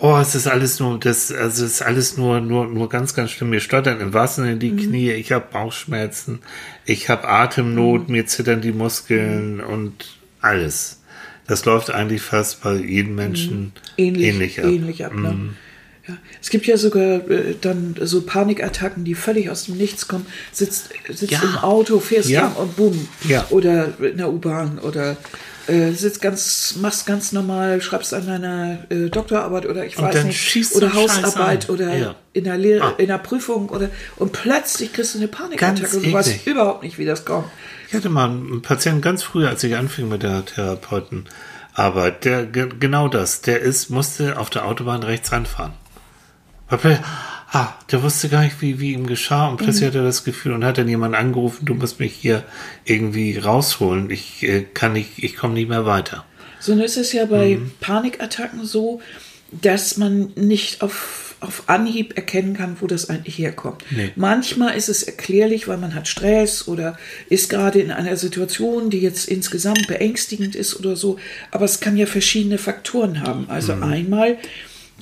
Oh, es ist alles nur, das, also es ist alles nur, nur, nur ganz, ganz schlimm. Mir stottern im wahrsten Sinne die Knie, ich habe Bauchschmerzen, ich habe Atemnot, mir zittern die Muskeln und alles. Das läuft eigentlich fast bei jedem Menschen ähnlich, ähnlich, ähnlich ab. ab. ne? Ja. Es gibt ja sogar äh, dann so Panikattacken, die völlig aus dem Nichts kommen. Sitzt, sitzt Ja. im Auto, fährst Ja. lang und bumm. Ja. Oder in der U-Bahn oder äh, sitzt ganz, machst ganz normal, schreibst an deiner äh, Doktorarbeit oder ich Und weiß dann nicht, oder Hausarbeit oder Ja. in der Lehre, Ah. in der Prüfung oder und plötzlich kriegst du eine Panikattacke und du weißt überhaupt nicht, wie das kommt. Ich hatte mal einen Patienten ganz früh, als ich anfing mit der Therapeutenarbeit, der ge- genau das, der ist, musste auf der Autobahn rechts ranfahren. Weil Ah, der wusste gar nicht, wie, wie ihm geschah und plötzlich hat er das Gefühl und hat dann jemand angerufen, du musst mich hier irgendwie rausholen, ich äh, kann nicht, ich komme nicht mehr weiter. So, nun ist es ja bei Mhm. Panikattacken so, dass man nicht auf, auf Anhieb erkennen kann, wo das eigentlich herkommt. Nee. Manchmal ist es erklärlich, weil man hat Stress oder ist gerade in einer Situation, die jetzt insgesamt beängstigend ist oder so. Aber es kann ja verschiedene Faktoren haben. Also Mhm. einmal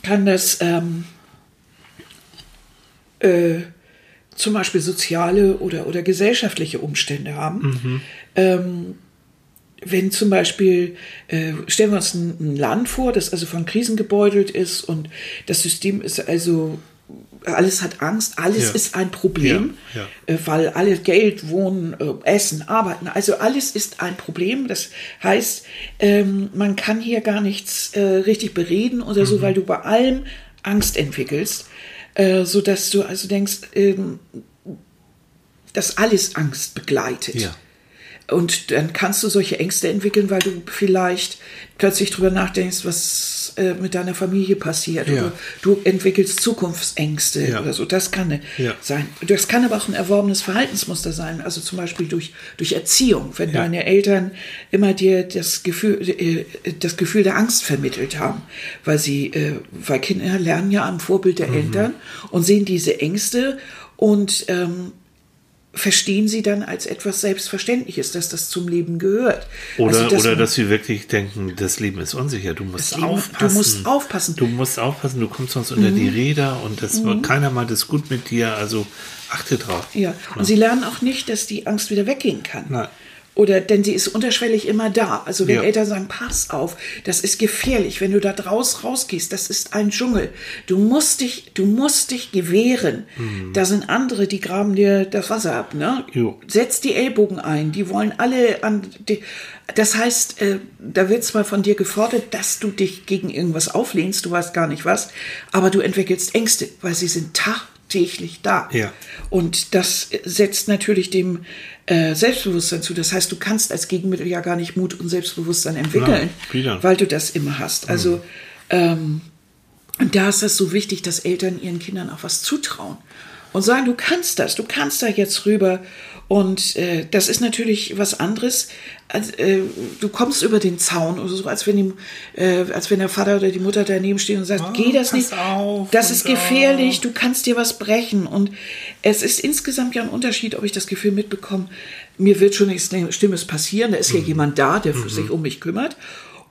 kann das ähm, äh, zum Beispiel soziale oder, oder gesellschaftliche Umstände haben. Ähm, wenn zum Beispiel, äh, stellen wir uns ein, ein Land vor, das also von Krisen gebeutelt ist und das System ist also, alles hat Angst, alles Ja. ist ein Problem, Ja, Äh, weil alle Geld, Wohnen, äh, Essen, Arbeiten, also alles ist ein Problem. Das heißt, ähm, man kann hier gar nichts äh, richtig bereden oder Mhm. so, weil du bei allem Angst entwickelst, äh, so dass du also denkst, ähm, dass alles Angst begleitet. Ja. Und dann kannst du solche Ängste entwickeln, weil du vielleicht plötzlich drüber nachdenkst, was äh, mit deiner Familie passiert. Ja. Oder du entwickelst Zukunftsängste Ja. oder so. Das kann ne- Ja. sein. Das kann aber auch ein erworbenes Verhaltensmuster sein. Also zum Beispiel durch, durch Erziehung. Wenn deine Eltern immer dir das Gefühl, äh, das Gefühl der Angst vermittelt haben. Weil sie, äh, weil Kinder lernen ja am Vorbild Mhm. der Eltern und sehen diese Ängste und ähm, verstehen sie dann als etwas Selbstverständliches, dass das zum Leben gehört. Oder, Also, oder man- dass sie wirklich denken, das Leben ist unsicher, du musst Leben- du aufpassen. musst aufpassen. Mhm. Du musst aufpassen, du kommst sonst unter die Räder und das, keiner meint es gut mit dir, also achte drauf. Ja, und sie lernen auch nicht, dass die Angst wieder weggehen kann. Nein. Oder denn sie ist unterschwellig immer da. Also wenn Ja. Eltern sagen, pass auf, das ist gefährlich, wenn du da draus rausgehst, das ist ein Dschungel. Du musst dich, du musst dich gewähren. Da sind andere, die graben dir das Wasser ab, ne? Mhm. Jo. Setz die Ellbogen ein, die wollen alle an die, das heißt, äh, da wird zwar von dir gefordert, dass du dich gegen irgendwas auflehnst, du weißt gar nicht was, aber du entwickelst Ängste, weil sie sind tagtäglich da. Ja. Und das setzt natürlich dem äh, Selbstbewusstsein zu. Das heißt, du kannst als Gegenmittel ja gar nicht Mut und Selbstbewusstsein entwickeln, wieder. weil du das immer hast. Also ähm, und da ist es so wichtig, dass Eltern ihren Kindern auch was zutrauen und sagen, du kannst das, du kannst da jetzt rüber. Und äh, das ist natürlich was anderes. Als, äh, du kommst über den Zaun oder so, als wenn, die, äh, als wenn der Vater oder die Mutter daneben stehen und sagt, Oh, geh das nicht, das ist gefährlich, auf. du kannst dir was brechen. Und es ist insgesamt ja ein Unterschied, ob ich das Gefühl mitbekomme, mir wird schon nichts Schlimmes passieren, da ist ja Mhm. jemand da, der für sich um mich kümmert.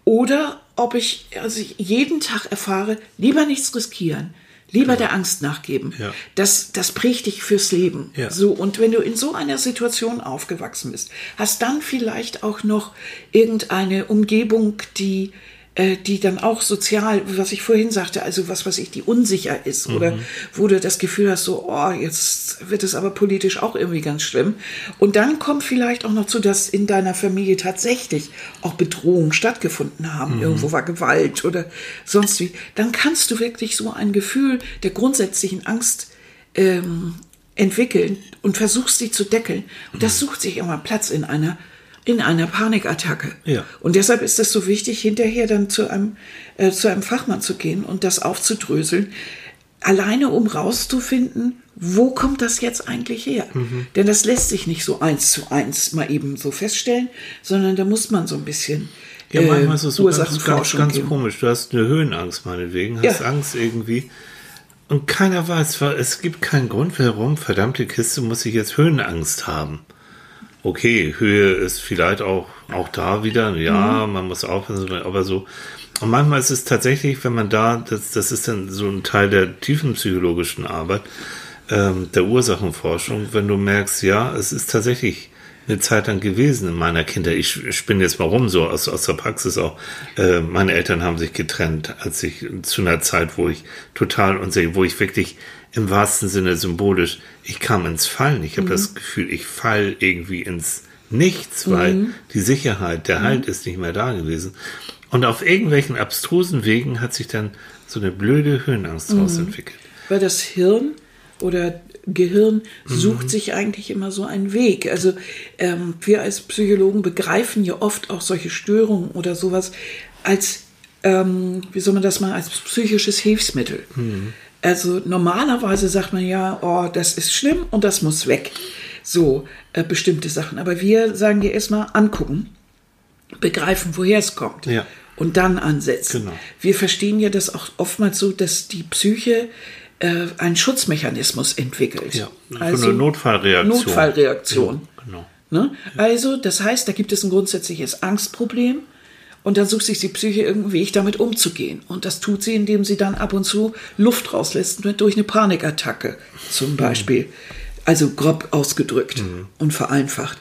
Oder ob ich, also ich jeden Tag erfahre, lieber nichts riskieren, lieber der Angst nachgeben. Ja. Das, das prägt dich fürs Leben. Ja. So, und wenn du in so einer Situation aufgewachsen bist, hast dann vielleicht auch noch irgendeine Umgebung, die äh, die dann auch sozial, was ich vorhin sagte, also was weiß ich, die unsicher ist oder wo du das Gefühl hast, so, oh, jetzt wird es aber politisch auch irgendwie ganz schlimm. Und dann kommt vielleicht auch noch zu, dass in deiner Familie tatsächlich auch Bedrohungen stattgefunden haben. Irgendwo war Gewalt oder sonst wie. Dann kannst du wirklich so ein Gefühl der grundsätzlichen Angst ähm, entwickeln und versuchst sie zu deckeln. Und das sucht sich immer Platz in einer in einer Panikattacke. Ja. Und deshalb ist es so wichtig, hinterher dann zu einem, äh, zu einem Fachmann zu gehen und das aufzudröseln. alleine um rauszufinden, wo kommt das jetzt eigentlich her? Mhm. Denn das lässt sich nicht so eins zu eins mal eben so feststellen, sondern da muss man so ein bisschen Ja, manchmal ist es so ganz, ganz, ganz komisch. Du hast eine Höhenangst meinetwegen, hast Ja. Angst irgendwie. Und keiner weiß, es gibt keinen Grund, warum, verdammte Kiste, muss ich jetzt Höhenangst haben. Okay, Höhe ist vielleicht auch, auch da wieder, ja, Mhm. man muss aufpassen, aber so. Und manchmal ist es tatsächlich, wenn man da, das, das ist dann so ein Teil der tiefenpsychologischen Arbeit, ähm, der Ursachenforschung, wenn du merkst, ja, es ist tatsächlich eine Zeit lang gewesen in meiner Kindheit. Ich spinne jetzt mal rum, so aus, aus der Praxis auch. Äh, meine Eltern haben sich getrennt, als ich zu einer Zeit, wo ich total unsicher, wo ich wirklich im wahrsten Sinne symbolisch, ich kam ins Fallen. Ich habe das Gefühl, ich fall irgendwie ins Nichts, weil die Sicherheit, der Halt ist nicht mehr da gewesen. Und auf irgendwelchen abstrusen Wegen hat sich dann so eine blöde Höhenangst draus entwickelt. Weil das Hirn oder Gehirn Mhm. sucht sich eigentlich immer so einen Weg. Also ähm, wir als Psychologen begreifen ja oft auch solche Störungen oder sowas als, ähm, wie soll man das mal, als psychisches Hilfsmittel. Mhm. Also normalerweise sagt man ja, oh, das ist schlimm und das muss weg. So äh, bestimmte Sachen. Aber wir sagen dir erstmal angucken, begreifen, woher es kommt. Ja. Und dann ansetzen. Genau. Wir verstehen ja das auch oftmals so, dass die Psyche äh, einen Schutzmechanismus entwickelt. Ja, so eine Notfallreaktion. Notfallreaktion. Genau. Ne? Also, das heißt, da gibt es ein grundsätzliches Angstproblem und dann sucht sich die Psyche irgendeinen Weg, damit umzugehen. Und das tut sie, indem sie dann ab und zu Luft rauslässt, mit- durch eine Panikattacke zum Beispiel. Also grob ausgedrückt und vereinfacht.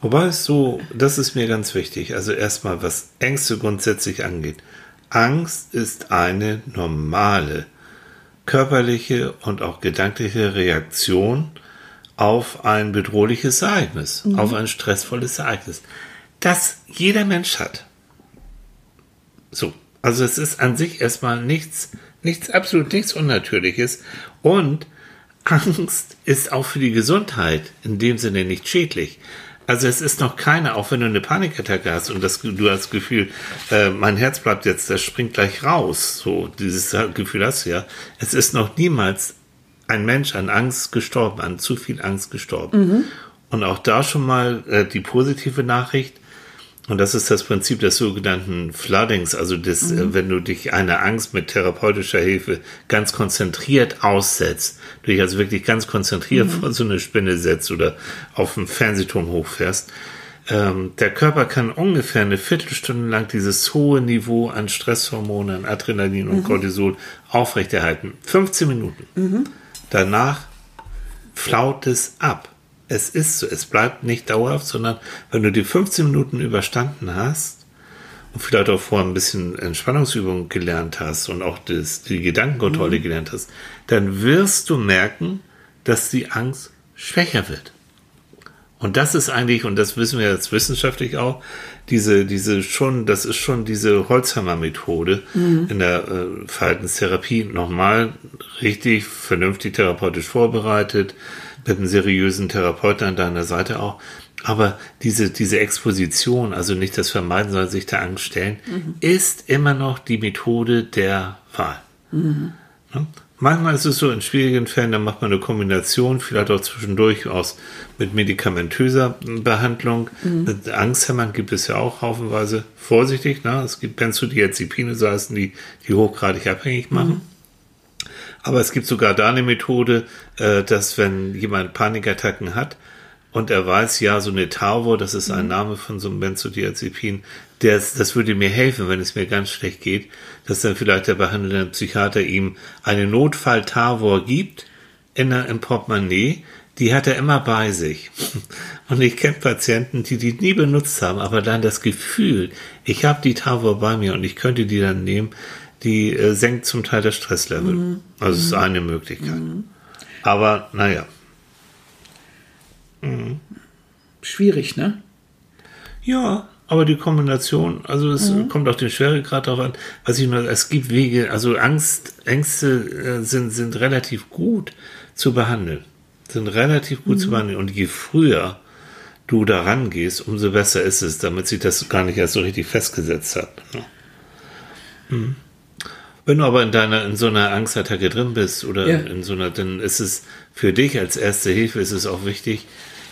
Wobei es so, das ist mir ganz wichtig. Also erstmal, was Ängste grundsätzlich angeht. Angst ist eine normale körperliche und auch gedankliche Reaktion auf ein bedrohliches Ereignis, auf ein stressvolles Ereignis, das jeder Mensch hat. So, also es ist an sich erstmal nichts, nichts, absolut nichts Unnatürliches und Angst ist auch für die Gesundheit in dem Sinne nicht schädlich. Also es ist noch keine, auch wenn du eine Panikattacke hast und das, du hast das Gefühl, äh, mein Herz bleibt jetzt, das springt gleich raus. So, dieses Gefühl hast du ja. Es ist noch niemals ein Mensch an Angst gestorben, an zu viel Angst gestorben. Und auch da schon mal äh, die positive Nachricht. Und das ist das Prinzip des sogenannten Floodings, also das, äh, wenn du dich einer Angst mit therapeutischer Hilfe ganz konzentriert aussetzt, du dich also wirklich ganz konzentriert vor so eine Spinne setzt oder auf dem Fernsehturm hochfährst, ähm, der Körper kann ungefähr eine Viertelstunde lang dieses hohe Niveau an Stresshormonen, an Adrenalin und Cortisol aufrechterhalten. 15 Minuten. Danach flaut es ab. Es ist so, es bleibt nicht dauerhaft, sondern wenn du die 15 Minuten überstanden hast und vielleicht auch vorher ein bisschen Entspannungsübung gelernt hast und auch das, die Gedankenkontrolle gelernt hast, dann wirst du merken, dass die Angst schwächer wird. Und das ist eigentlich, und das wissen wir jetzt wissenschaftlich auch, diese, diese schon, das ist schon diese Holzhammer-Methode in der äh, Verhaltenstherapie nochmal richtig vernünftig therapeutisch vorbereitet, mit einem seriösen Therapeuten an deiner Seite auch. Aber diese, diese Exposition, also nicht das Vermeiden, sondern sich der Angst stellen, ist immer noch die Methode der Wahl. Ne? Manchmal ist es so, in schwierigen Fällen, da macht man eine Kombination, vielleicht auch zwischendurch aus mit medikamentöser Behandlung. Mit Angsthämmern gibt es ja auch haufenweise. Vorsichtig, ne? es gibt Benzodiazepine, so heißen die, die hochgradig abhängig machen. Aber es gibt sogar da eine Methode, äh, dass wenn jemand Panikattacken hat und er weiß, ja, so eine Tavor, das ist ein Name von so einem Benzodiazepin, das, das würde mir helfen, wenn es mir ganz schlecht geht, dass dann vielleicht der behandelnde Psychiater ihm eine Notfall-Tavor gibt in der, im Portemonnaie, die hat er immer bei sich. Und ich kenne Patienten, die die nie benutzt haben, aber dann das Gefühl, ich habe die Tavor bei mir und ich könnte die dann nehmen, die äh, senkt zum Teil das Stresslevel. Also es ist eine Möglichkeit. Aber naja, Schwierig, ne? ja, aber die Kombination, also es kommt auf den Schweregrad drauf an. Was ich nur, es gibt Wege, also Angst, Ängste äh, sind, sind relativ gut zu behandeln. Sind relativ gut zu behandeln. Und je früher du da rangehst, umso besser ist es, damit sich das gar nicht erst so richtig festgesetzt hat. Mhm. Wenn du aber in deiner, in so einer Angstattacke drin bist oder Ja. in so einer, dann ist es für dich als erste Hilfe ist es auch wichtig,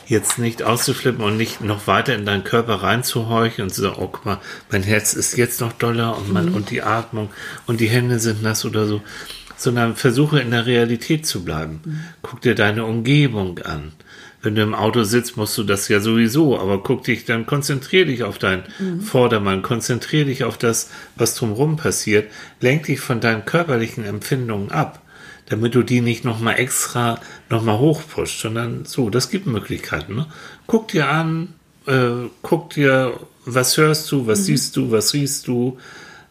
jetzt nicht auszuflippen und nicht noch weiter in deinen Körper reinzuhorchen und zu sagen, oh guck mal, mein Herz ist jetzt noch doller und man, und die Atmung und die Hände sind nass oder so, sondern versuche in der Realität zu bleiben. Guck dir deine Umgebung an. Wenn du im Auto sitzt, musst du das ja sowieso, aber guck dich, dann konzentrier dich auf deinen Vordermann, konzentrier dich auf das, was drumherum passiert, lenk dich von deinen körperlichen Empfindungen ab, damit du die nicht nochmal extra nochmal hochpusht, sondern so, das gibt Möglichkeiten. Ne? Guck dir an, äh, guck dir, was hörst du, was siehst du, was riechst du,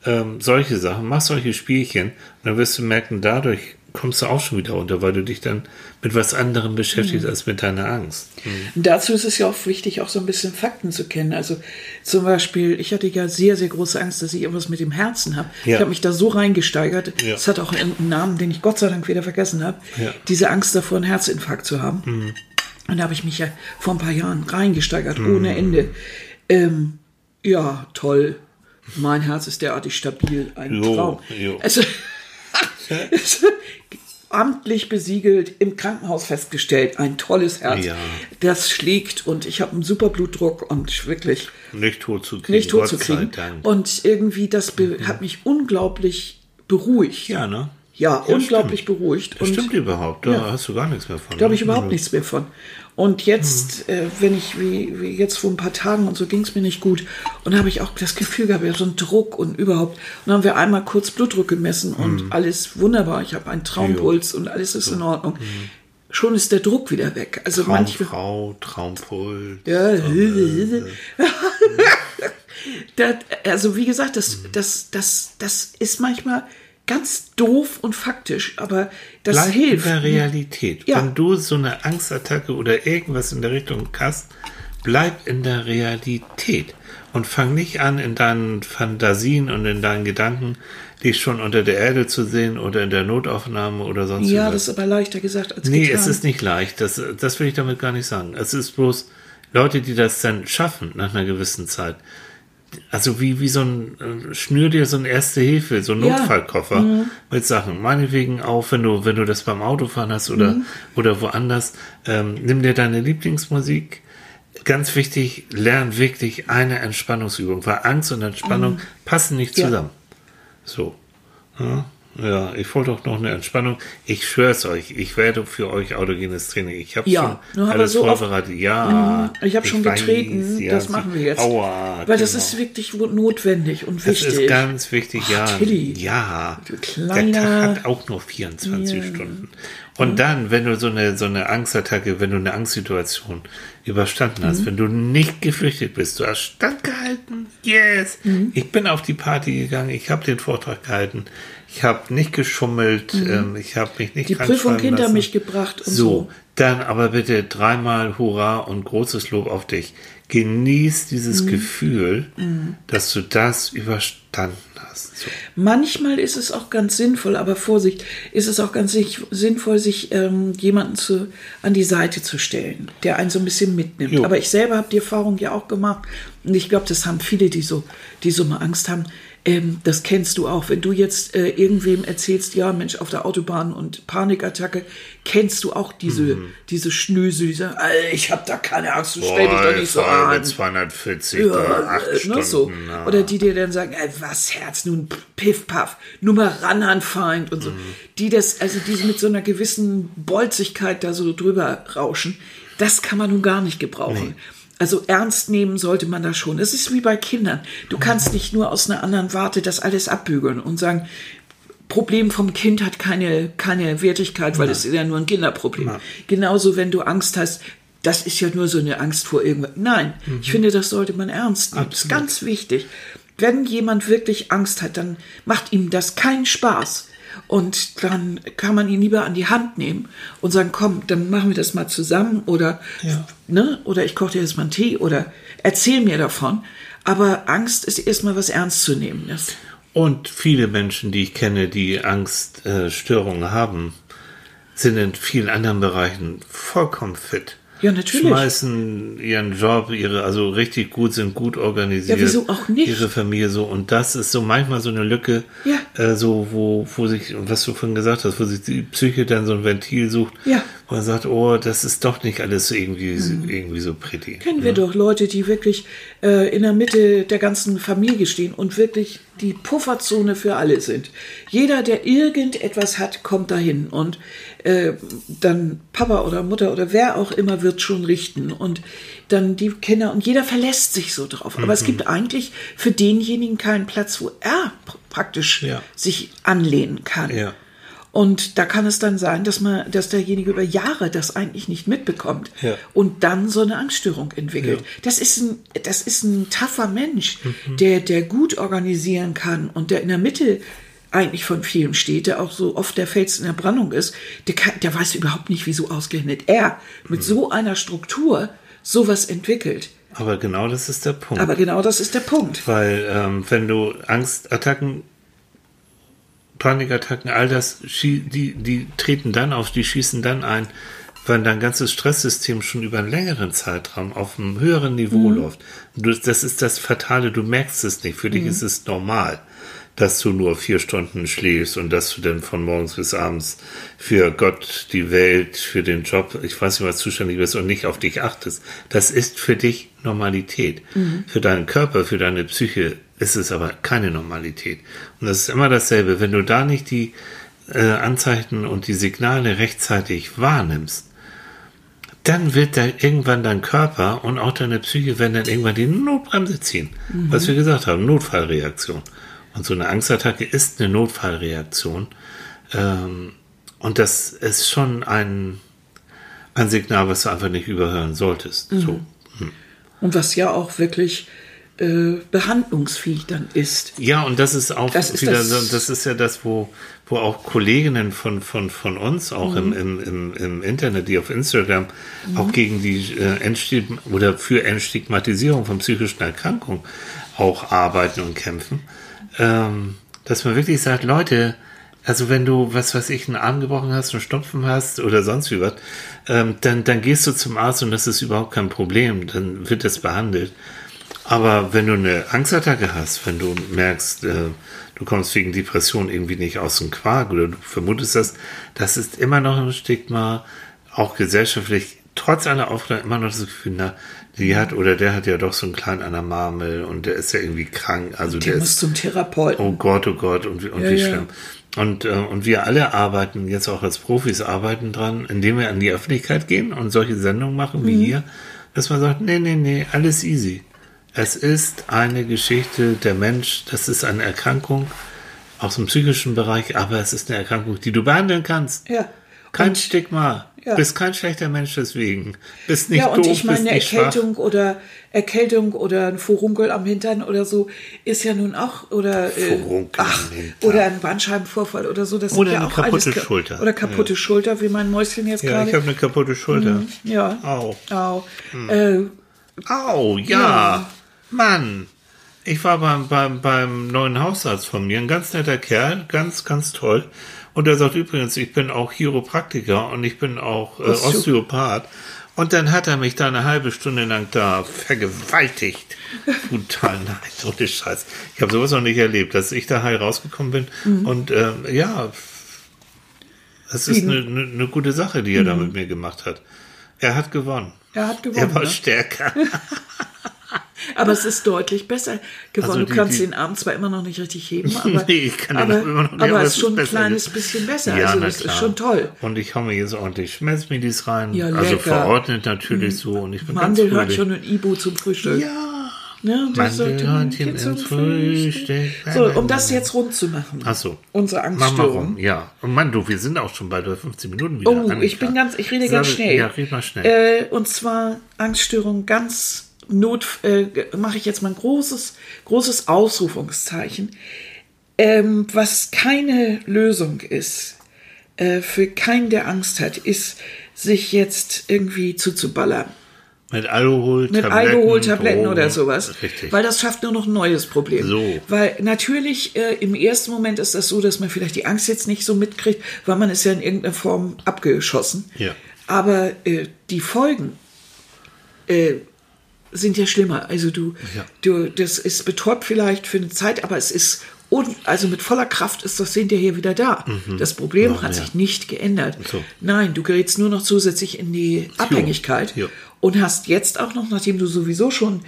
ähm, solche Sachen, mach solche Spielchen und dann wirst du merken, dadurch kommst du auch schon wieder unter, weil du dich dann mit was anderem beschäftigst als mit deiner Angst. Und dazu ist es ja auch wichtig, auch so ein bisschen Fakten zu kennen. Also zum Beispiel, ich hatte ja sehr, sehr große Angst, dass ich irgendwas mit dem Herzen habe. Ja. Ich habe mich da so reingesteigert. Ja. Es hat auch einen Namen, den ich Gott sei Dank wieder vergessen habe. Ja. Diese Angst davor, einen Herzinfarkt zu haben. Und da habe ich mich ja vor ein paar Jahren reingesteigert, ohne Ende. Ähm, ja, toll. Mein Herz ist derartig stabil. Ein Jo, Traum. jo. Also, amtlich besiegelt, im Krankenhaus festgestellt, ein tolles Herz. Ja. Das schlägt und ich habe einen super Blutdruck und wirklich Nicht tot zu kriegen. nicht tot Gott zu kriegen. Und irgendwie, das be hat mich unglaublich beruhigt. ja, ne? Ja, Ja, unglaublich stimmt. beruhigt. Das und stimmt überhaupt. Da Ja. hast du gar nichts mehr von. da habe ne? ich überhaupt Mhm. nichts mehr von. Und jetzt, äh, wenn ich, wie, wie jetzt vor ein paar Tagen und so ging es mir nicht gut. Und da habe ich auch das Gefühl gehabt, ja, so ein Druck und überhaupt. Und dann haben wir einmal kurz Blutdruck gemessen und alles wunderbar. Ich habe einen Traumpuls und alles ist in Ordnung. Schon ist der Druck wieder weg. Also manchmal. Traumfrau, Traumpuls. Ja, das, also wie gesagt, das, das, das, das ist manchmal ganz doof und faktisch, aber das Bleib hilft. in der Realität. Ja. Wenn du so eine Angstattacke oder irgendwas in der Richtung hast, bleib in der Realität und fang nicht an, in deinen Fantasien und in deinen Gedanken dich schon unter der Erde zu sehen oder in der Notaufnahme oder sonst Ja, was. das ist aber leichter gesagt als Nee, getan. es ist nicht leicht. Das, das will ich damit gar nicht sagen. Es ist bloß Leute, die das dann schaffen nach einer gewissen Zeit. Also wie, wie so ein, äh, schnür dir so ein Erste Hilfe, so ein Ja. Notfallkoffer mit Sachen. Meinetwegen auch, wenn du, wenn du das beim Autofahren hast oder, oder woanders, ähm, nimm dir deine Lieblingsmusik. Ganz wichtig, lern wirklich eine Entspannungsübung, weil Angst und Entspannung passen nicht Ja. zusammen. So. Ja, ja, ich wollte auch noch eine Entspannung. Ich schwör's euch, ich werde für euch autogenes Training. Ich habe Ja, schon alles so oft- vorbereitet. Ja, Ich habe schon weiß, getreten, ja, das machen wir jetzt. Aua, Weil das genau. ist wirklich notwendig und Das wichtig. ist ganz wichtig, ja. Tilly, ja. du Der kleiner- Tag hat auch nur 24 Stunden. Und dann, wenn du so eine, so eine Angstattacke, wenn du eine Angstsituation überstanden Mhm. hast, wenn du nicht geflüchtet bist, du hast standgehalten, yes. Mhm. Ich bin auf die Party gegangen, ich habe den Vortrag gehalten, ich habe nicht geschummelt, ähm, ich habe mich nicht Mhm. Die Prüfung hinter lassen. mich gebracht und so. so. Dann aber bitte dreimal Hurra und großes Lob auf dich. Genieß dieses Mhm. Gefühl, dass du das überstanden hast. So. Manchmal ist es auch ganz sinnvoll, aber Vorsicht, ist es auch ganz sinnvoll, sich ähm, jemanden zu, an die Seite zu stellen, der einen so ein bisschen mitnimmt. Jo. Aber ich selber habe die Erfahrung ja auch gemacht und ich glaube, das haben viele, die so, die so mal Angst haben. Ähm, das kennst du auch. Wenn du jetzt äh, irgendwem erzählst, ja, Mensch, auf der Autobahn und Panikattacke, kennst du auch diese, diese Schnösel, die sagen, "Ey, ich habe da keine Angst, du stell dich doch nicht so an. mit 240 Ja, bei acht äh, Stunden. ne, so. na. Oder die dir dann sagen, ey, was Herz nun, piff, paff, nur mal ran an Feind und so. Mhm. Die das, also die mit so einer gewissen Bolzigkeit da so drüber rauschen, das kann man nun gar nicht gebrauchen. Also ernst nehmen sollte man das schon. Es ist wie bei Kindern. Du kannst nicht nur aus einer anderen Warte das alles abbügeln und sagen, Problem vom Kind hat keine, keine Wertigkeit, weil es ist ja nur ein Kinderproblem. Genauso, wenn du Angst hast, das ist ja nur so eine Angst vor irgendwas. Nein, ich finde, das sollte man ernst nehmen. Das ist ganz wichtig. Wenn jemand wirklich Angst hat, dann macht ihm das keinen Spaß. Und dann kann man ihn lieber an die Hand nehmen und sagen, komm, dann machen wir das mal zusammen oder, ne, oder ich koche dir jetzt mal einen Tee oder erzähl mir davon. Aber Angst ist erstmal was ernst zu nehmen. Das, Und viele Menschen, die ich kenne, die Angststörungen haben, sind in vielen anderen Bereichen vollkommen fit. Ja, natürlich. schmeißen ihren Job, ihre, also richtig gut, sind gut organisiert. Ja, wieso auch nicht? Ihre Familie so. Und das ist so manchmal so eine Lücke, Ja. äh, so, wo, wo sich, was du vorhin gesagt hast, wo sich die Psyche dann so ein Ventil sucht, Ja. Mhm. er sagt, oh, das ist doch nicht alles irgendwie, irgendwie so pretty. Kennen wir doch Leute, die wirklich äh, in der Mitte der ganzen Familie stehen und wirklich die Pufferzone für alle sind. Jeder, der irgendetwas hat, kommt dahin und äh, dann Papa oder Mutter oder wer auch immer wird schon richten und dann die Kinder und jeder verlässt sich so drauf. Aber Mhm. es gibt eigentlich für denjenigen keinen Platz, wo er pr- praktisch Ja. sich anlehnen kann. Ja. Und da kann es dann sein, dass man, dass derjenige über Jahre das eigentlich nicht mitbekommt Ja. und dann so eine Angststörung entwickelt. Ja. Das ist ein, das ist ein taffer Mensch, Mhm. der, der gut organisieren kann und der in der Mitte eigentlich von vielem steht, der auch so oft der Fels in der Brandung ist, der, kann, der weiß überhaupt nicht, wieso ausgerechnet er mit Mhm. so einer Struktur sowas entwickelt. Aber genau das ist der Punkt. Aber genau das ist der Punkt. Weil ähm, wenn du Angstattacken, Panikattacken, all das, die, die treten dann auf, die schießen dann ein, wenn dein ganzes Stresssystem schon über einen längeren Zeitraum auf einem höheren Niveau läuft. Du, das ist das Fatale, du merkst es nicht. Für dich ist es normal, dass du nur vier Stunden schläfst und dass du dann von morgens bis abends für Gott, die Welt, für den Job, ich weiß nicht, was zuständig bist und nicht auf dich achtest. Das ist für dich Normalität. Für deinen Körper, für deine Psyche ist es aber keine Normalität. Und das ist immer dasselbe. Wenn du da nicht die äh, Anzeichen und die Signale rechtzeitig wahrnimmst, dann wird da irgendwann dein Körper und auch deine Psyche werden dann irgendwann die Notbremse ziehen. Was wir gesagt haben, Notfallreaktion. Und so eine Angstattacke ist eine Notfallreaktion. Ähm, und das ist schon ein, ein Signal, was du einfach nicht überhören solltest. So. Und was ja auch wirklich äh, behandlungsfähig dann ist. Ja, und das ist auch Das ist wieder das- so, das ist ja das, wo, wo auch Kolleginnen von, von, von uns, auch Mhm. im, im, im, Internet, die auf Instagram auch gegen die äh, Entstigm oder für Entstigmatisierung von psychischen Erkrankungen auch arbeiten und kämpfen, ähm, dass man wirklich sagt, Leute, also wenn du, was weiß ich, einen Arm gebrochen hast, einen Stopfen hast oder sonst wie was, ähm, dann, dann gehst du zum Arzt und das ist überhaupt kein Problem, dann wird das behandelt. Aber wenn du eine Angstattacke hast, wenn du merkst, äh, du kommst wegen Depression irgendwie nicht aus dem Quark oder du vermutest das, das ist immer noch ein Stigma, auch gesellschaftlich, trotz aller Aufklärung immer noch das Gefühl, na, die hat oder der hat ja doch so einen kleinen Anamarmel und der ist ja irgendwie krank. Also der, Der muss ist, zum Therapeuten. oh Gott, oh Gott, und, wie- und Ja, wie ja. schlimm. Und, äh, und wir alle arbeiten, jetzt auch als Profis arbeiten dran, indem wir an die Öffentlichkeit gehen und solche Sendungen machen wie hier, dass man sagt, nee, nee, nee, alles easy. Es ist eine Geschichte, der Mensch, das ist eine Erkrankung aus dem psychischen Bereich, aber es ist eine Erkrankung, die du behandeln kannst. Ja. Kein Und- Stigma. Ja. Bist kein schlechter Mensch deswegen. Bist nicht ja, und doof, ich meine, nicht schwach. Erkältung oder Erkältung oder ein Furunkel am Hintern oder so ist ja nun auch oder äh, Furunkel am ach, oder ein Bandscheibenvorfall oder so. Das Oder ja eine auch kaputte alles, Schulter. Oder kaputte Schulter, wie mein Mäuschen jetzt Ja, gerade. ich habe eine kaputte Schulter. ja. Au. Au. Äh, Au, ja. Mann. Ich war beim, beim, beim neuen Hausarzt von mir, ein ganz netter Kerl, ganz, ganz toll. Und er sagt übrigens, ich bin auch Chiropraktiker und ich bin auch äh, Osteo- Osteopath. Und dann hat er mich da eine halbe Stunde lang da vergewaltigt. Brutal, nein, so eine Scheiß. Ich habe sowas noch nicht erlebt, dass ich da heil rausgekommen bin. Mhm. Und ähm, ja, das ist eine, eine, eine gute Sache, die er da mit mir gemacht hat. Er hat gewonnen. er hat Er gewonnen. war Ne? stärker. Aber es ist deutlich besser geworden. Also du kannst die- den Arm zwar immer noch nicht richtig heben, aber, Nee, ich kann aber, immer noch nicht, aber es ist schon ein kleines bisschen besser. Ja, also das klar. ist schon toll. Und ich hau mir jetzt ordentlich Schmerzmedis rein. Ja, also verordnet natürlich so. Und ich bin ganz Mandelhörnchen fröhlich. und Ibu zum Frühstück. Ja. Ne, Mandelhörnchen zum im Frühstück. So, um das jetzt rund zu machen. Ach so. Unsere Mach mal Angststörung. rum. Ja. Und Mann, du, wir sind auch schon bei der 15 Minuten wieder. Oh, Annika. ich bin ganz, ich rede ganz schnell. Ja, red mal schnell. Äh, und zwar Angststörung ganz Not, äh, mache ich jetzt mal ein großes, großes Ausrufungszeichen. Ähm, was keine Lösung ist, äh, für keinen, der Angst hat, ist, sich jetzt irgendwie zuzuballern. Mit Alkohol, Mit Tabletten, Alkoholtabletten Drogen. oder sowas. Richtig. Weil das schafft nur noch ein neues Problem. So. Weil natürlich äh, im ersten Moment ist das so, dass man vielleicht die Angst jetzt nicht so mitkriegt, weil man ist ja in irgendeiner Form abgeschossen. Ja. Aber äh, die Folgen äh, sind ja schlimmer. Also du, Ja. du, das ist betäubt vielleicht für eine Zeit, aber es ist, un, also mit voller Kraft ist das hinterher hier wieder da. Das Problem Noch hat mehr. sich nicht geändert. So. Nein, du gerätst nur noch zusätzlich in die Abhängigkeit Jo. und hast jetzt auch noch, nachdem du sowieso schon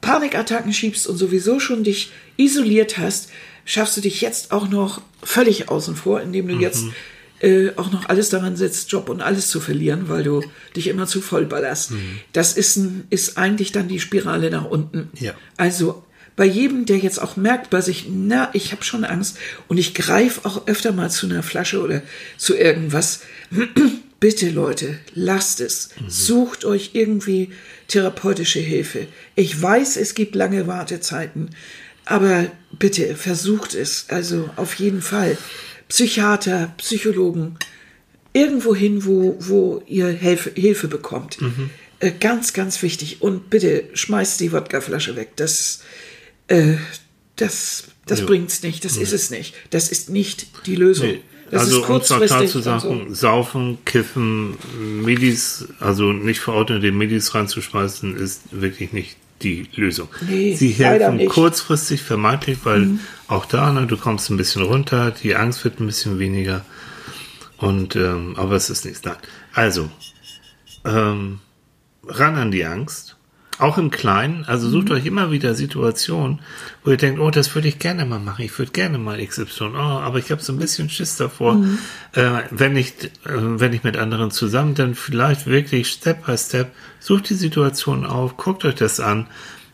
Panikattacken schiebst und sowieso schon dich isoliert hast, schaffst du dich jetzt auch noch völlig außen vor, indem du jetzt äh, auch noch alles daran setzt, Job und alles zu verlieren, weil du dich immer zu voll ballerst. Das ist, ein, ist eigentlich dann die Spirale nach unten. Ja. Also bei jedem, der jetzt auch merkt bei sich, na, ich habe schon Angst und ich greife auch öfter mal zu einer Flasche oder zu irgendwas, bitte Leute, lasst es. Sucht euch irgendwie therapeutische Hilfe. Ich weiß, es gibt lange Wartezeiten, aber bitte versucht es. Also auf jeden Fall. Psychiater, Psychologen, irgendwo hin, wo, wo ihr Hilfe, Hilfe bekommt. Äh, ganz, ganz wichtig. Und bitte schmeißt die Wodkaflasche weg. Das, äh, das, das Ja. bringt's nicht. Das ist es nicht. Das ist nicht die Lösung. Nee. Das also ist um klar zu sagen, so. saufen, kiffen, Medis, also nicht verordnete Medis reinzuschmeißen, ist wirklich nicht die Lösung. Nee, Sie helfen. Mhm. kurzfristig vermeintlich, weil auch da, ne, du kommst ein bisschen runter, die Angst wird ein bisschen weniger. Und ähm, aber es ist nichts. Nein. Also, ähm, ran an die Angst. Auch im Kleinen, also sucht euch immer wieder Situationen, wo ihr denkt, oh, das würde ich gerne mal machen, ich würde gerne mal XY, oh, aber ich habe so ein bisschen Schiss davor. Äh, wenn ich, äh, wenn ich mit anderen zusammen, dann vielleicht wirklich Step by Step, sucht die Situation auf, guckt euch das an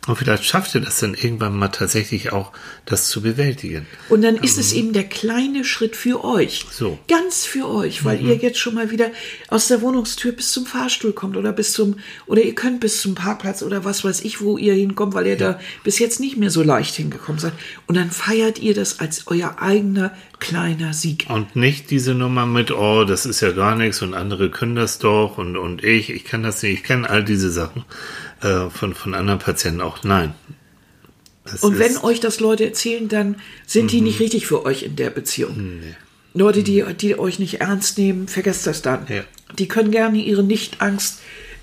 und vielleicht schafft ihr das dann irgendwann mal tatsächlich auch, das zu bewältigen. Und dann ist es eben der kleine Schritt für euch. So. Ganz für euch, weil ihr jetzt schon mal wieder aus der Wohnungstür bis zum Fahrstuhl kommt oder bis zum, oder ihr könnt bis zum Parkplatz oder was weiß ich, wo ihr hinkommt, weil ihr da bis jetzt nicht mehr so leicht hingekommen seid. Und dann feiert ihr das als euer eigener kleiner Sieg. Und nicht diese Nummer mit, oh, das ist ja gar nichts und andere können das doch und, und ich, ich kann das nicht, ich kenne all diese Sachen äh, von, von anderen Patienten auch. Nein. Das Und wenn euch das Leute erzählen, dann sind die nicht richtig für euch in der Beziehung. Leute, die, die euch nicht ernst nehmen, vergesst das dann. Ja. Die können gerne ihre Nicht-Angst,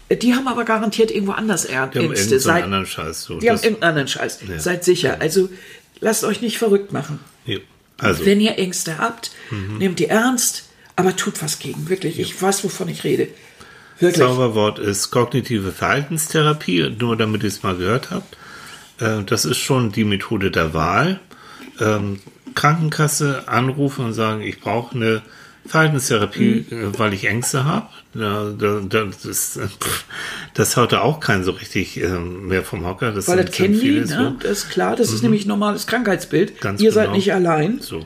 die haben aber garantiert irgendwo anders Er- die haben Ängste. irgendeinen Seid, anderen Scheiß. So. die haben Das- irgendeinen anderen Scheiß. Ja. Seid sicher. Also lasst euch nicht verrückt machen. ja. Also, Wenn ihr Ängste habt, Mhm. nehmt die ernst, aber tut was gegen. Wirklich. Ich weiß, wovon ich rede. Wirklich. Zauberwort ist kognitive Verhaltenstherapie, nur damit ihr es mal gehört habt. Äh, das ist schon die Methode der Wahl. Ähm, Krankenkasse anrufen und sagen, ich brauche eine Verhaltenstherapie, Mhm. äh, weil ich Ängste habe. Da, das, das haut da auch keinen so richtig ähm, mehr vom Hocker. Das Weil das kennen die, ne? das ist klar, das ist nämlich ein normales Krankheitsbild. Ganz ihr seid genau. nicht allein. So.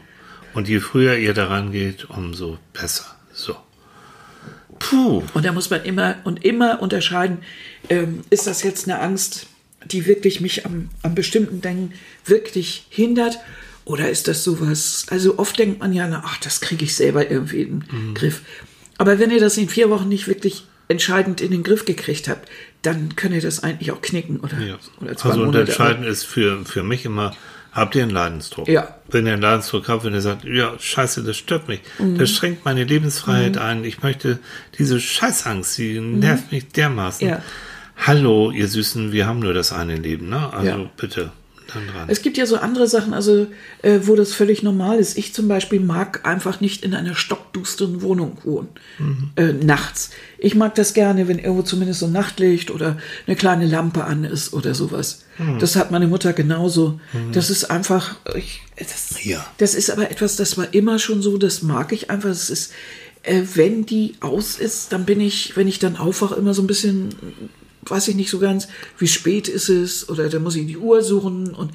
Und je früher ihr daran geht, umso besser. So. Puh. Und da muss man immer und immer unterscheiden, ähm, ist das jetzt eine Angst, die wirklich mich am, am bestimmten Denken wirklich hindert? Oder ist das sowas? Also oft denkt man ja, na, ach, das kriege ich selber irgendwie in den Mhm. Griff. Aber wenn ihr das in vier Wochen nicht wirklich entscheidend in den Griff gekriegt habt, dann könnt ihr das eigentlich auch knicken oder, Ja. oder zwei Also und Monate. entscheidend ist für, für mich immer, habt ihr einen Leidensdruck? Ja. Wenn ihr einen Leidensdruck habt, wenn ihr sagt, ja, scheiße, das stört mich, Mhm. das schränkt meine Lebensfreiheit ein, ich möchte diese Scheißangst, die nervt mich dermaßen. Mhm. Ja. Hallo, ihr Süßen, wir haben nur das eine Leben, ne? Also Ja. bitte. Es gibt ja so andere Sachen, also äh, wo das völlig normal ist. Ich zum Beispiel mag einfach nicht in einer stockdusteren Wohnung wohnen, äh, nachts. Ich mag das gerne, wenn irgendwo zumindest so ein Nachtlicht oder eine kleine Lampe an ist oder sowas. Das hat meine Mutter genauso. Das ist einfach, ich, das, Ja. das ist aber etwas, das war immer schon so, das mag ich einfach. Das ist, äh, wenn die aus ist, dann bin ich, wenn ich dann aufwache, immer so ein bisschen weiß ich nicht so ganz, wie spät ist es oder da muss ich die Uhr suchen und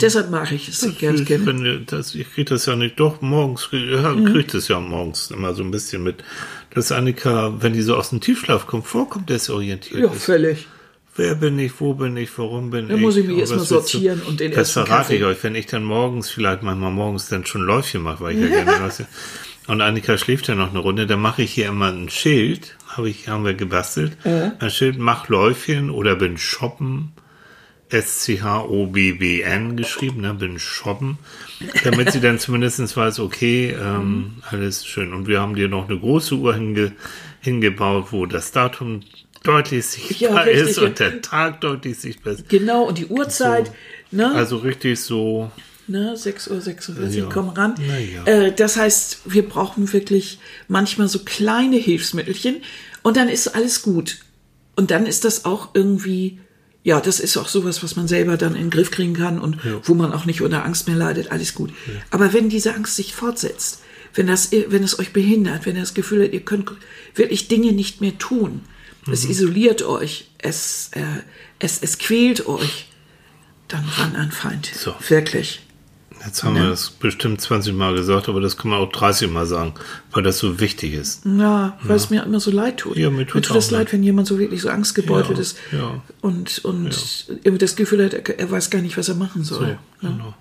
deshalb mache ich es ganz ich, gerne. finde, das, ich kriege das ja nicht, doch morgens, ja, Mhm. kriege das ja morgens immer so ein bisschen mit, dass Annika, wenn die so aus dem Tiefschlaf kommt, vorkommt, desorientiert Ja, ist. völlig. Wer bin ich, wo bin ich, warum bin Da ich? muss ich mich und erst mal was willst du? sortieren und den Das verrate Kaffee. ich euch, wenn ich dann morgens, vielleicht manchmal morgens dann schon Läufchen mache, weil ich ja gerne Läufchen. Und Annika schläft ja noch eine Runde, dann mache ich hier immer ein Schild, habe ich, haben wir gebastelt. Ein Schild, mach Läufchen oder bin shoppen. S-C-H-O-B-B-N geschrieben, ne, bin shoppen, damit sie dann zumindest weiß, okay, ähm, alles schön. Und wir haben dir noch eine große Uhr hinge, hingebaut, wo das Datum deutlich sichtbar richtig, ist ja. und der Tag deutlich sichtbar ist. Genau, und die Uhrzeit, ne? Also richtig so, ne, 6 Uhr 46, Ja. komm ran. Ja. Äh, das heißt, wir brauchen wirklich manchmal so kleine Hilfsmittelchen und dann ist alles gut. Und dann ist das auch irgendwie, ja, das ist auch sowas, was man selber dann in den Griff kriegen kann und wo man auch nicht unter Angst mehr leidet, alles gut. Aber wenn diese Angst sich fortsetzt, wenn das, wenn es euch behindert, wenn ihr das Gefühl habt, ihr könnt wirklich Dinge nicht mehr tun, es isoliert euch, es, äh, es, es quält euch, dann ran an Feind. So. Wirklich. Jetzt haben wir das bestimmt 20 Mal gesagt, aber das kann man auch 30 Mal sagen, weil das so wichtig ist. Ja, weil es mir immer so leid tut. Ja, mir tut es auch leid, leid. wenn jemand so wirklich so angstgebeutelt Ja, ist ja. und, und irgendwie das Gefühl hat, er, weiß gar nicht, was er machen soll. So, genau.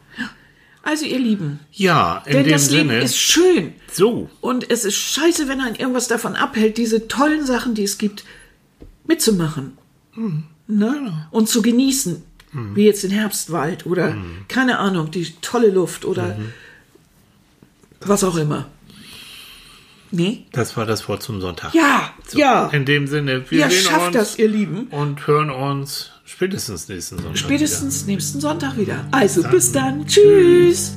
Also ihr Lieben, Ja, in denn dem das Leben Sinne. ist schön. so, Und es ist scheiße, wenn einen irgendwas davon abhält, diese tollen Sachen, die es gibt, mitzumachen. Mhm. Ne? Und zu genießen. Wie jetzt den Herbstwald oder, Mhm. keine Ahnung, die tolle Luft oder was auch immer. Nee? das war das Wort zum Sonntag. Ja, So, ja. In dem Sinne, wir Ihr sehen schafft uns das, ihr Lieben. und hören uns spätestens nächsten Sonntag. Spätestens nächsten Sonntag wieder. Also bis dann. Tschüss.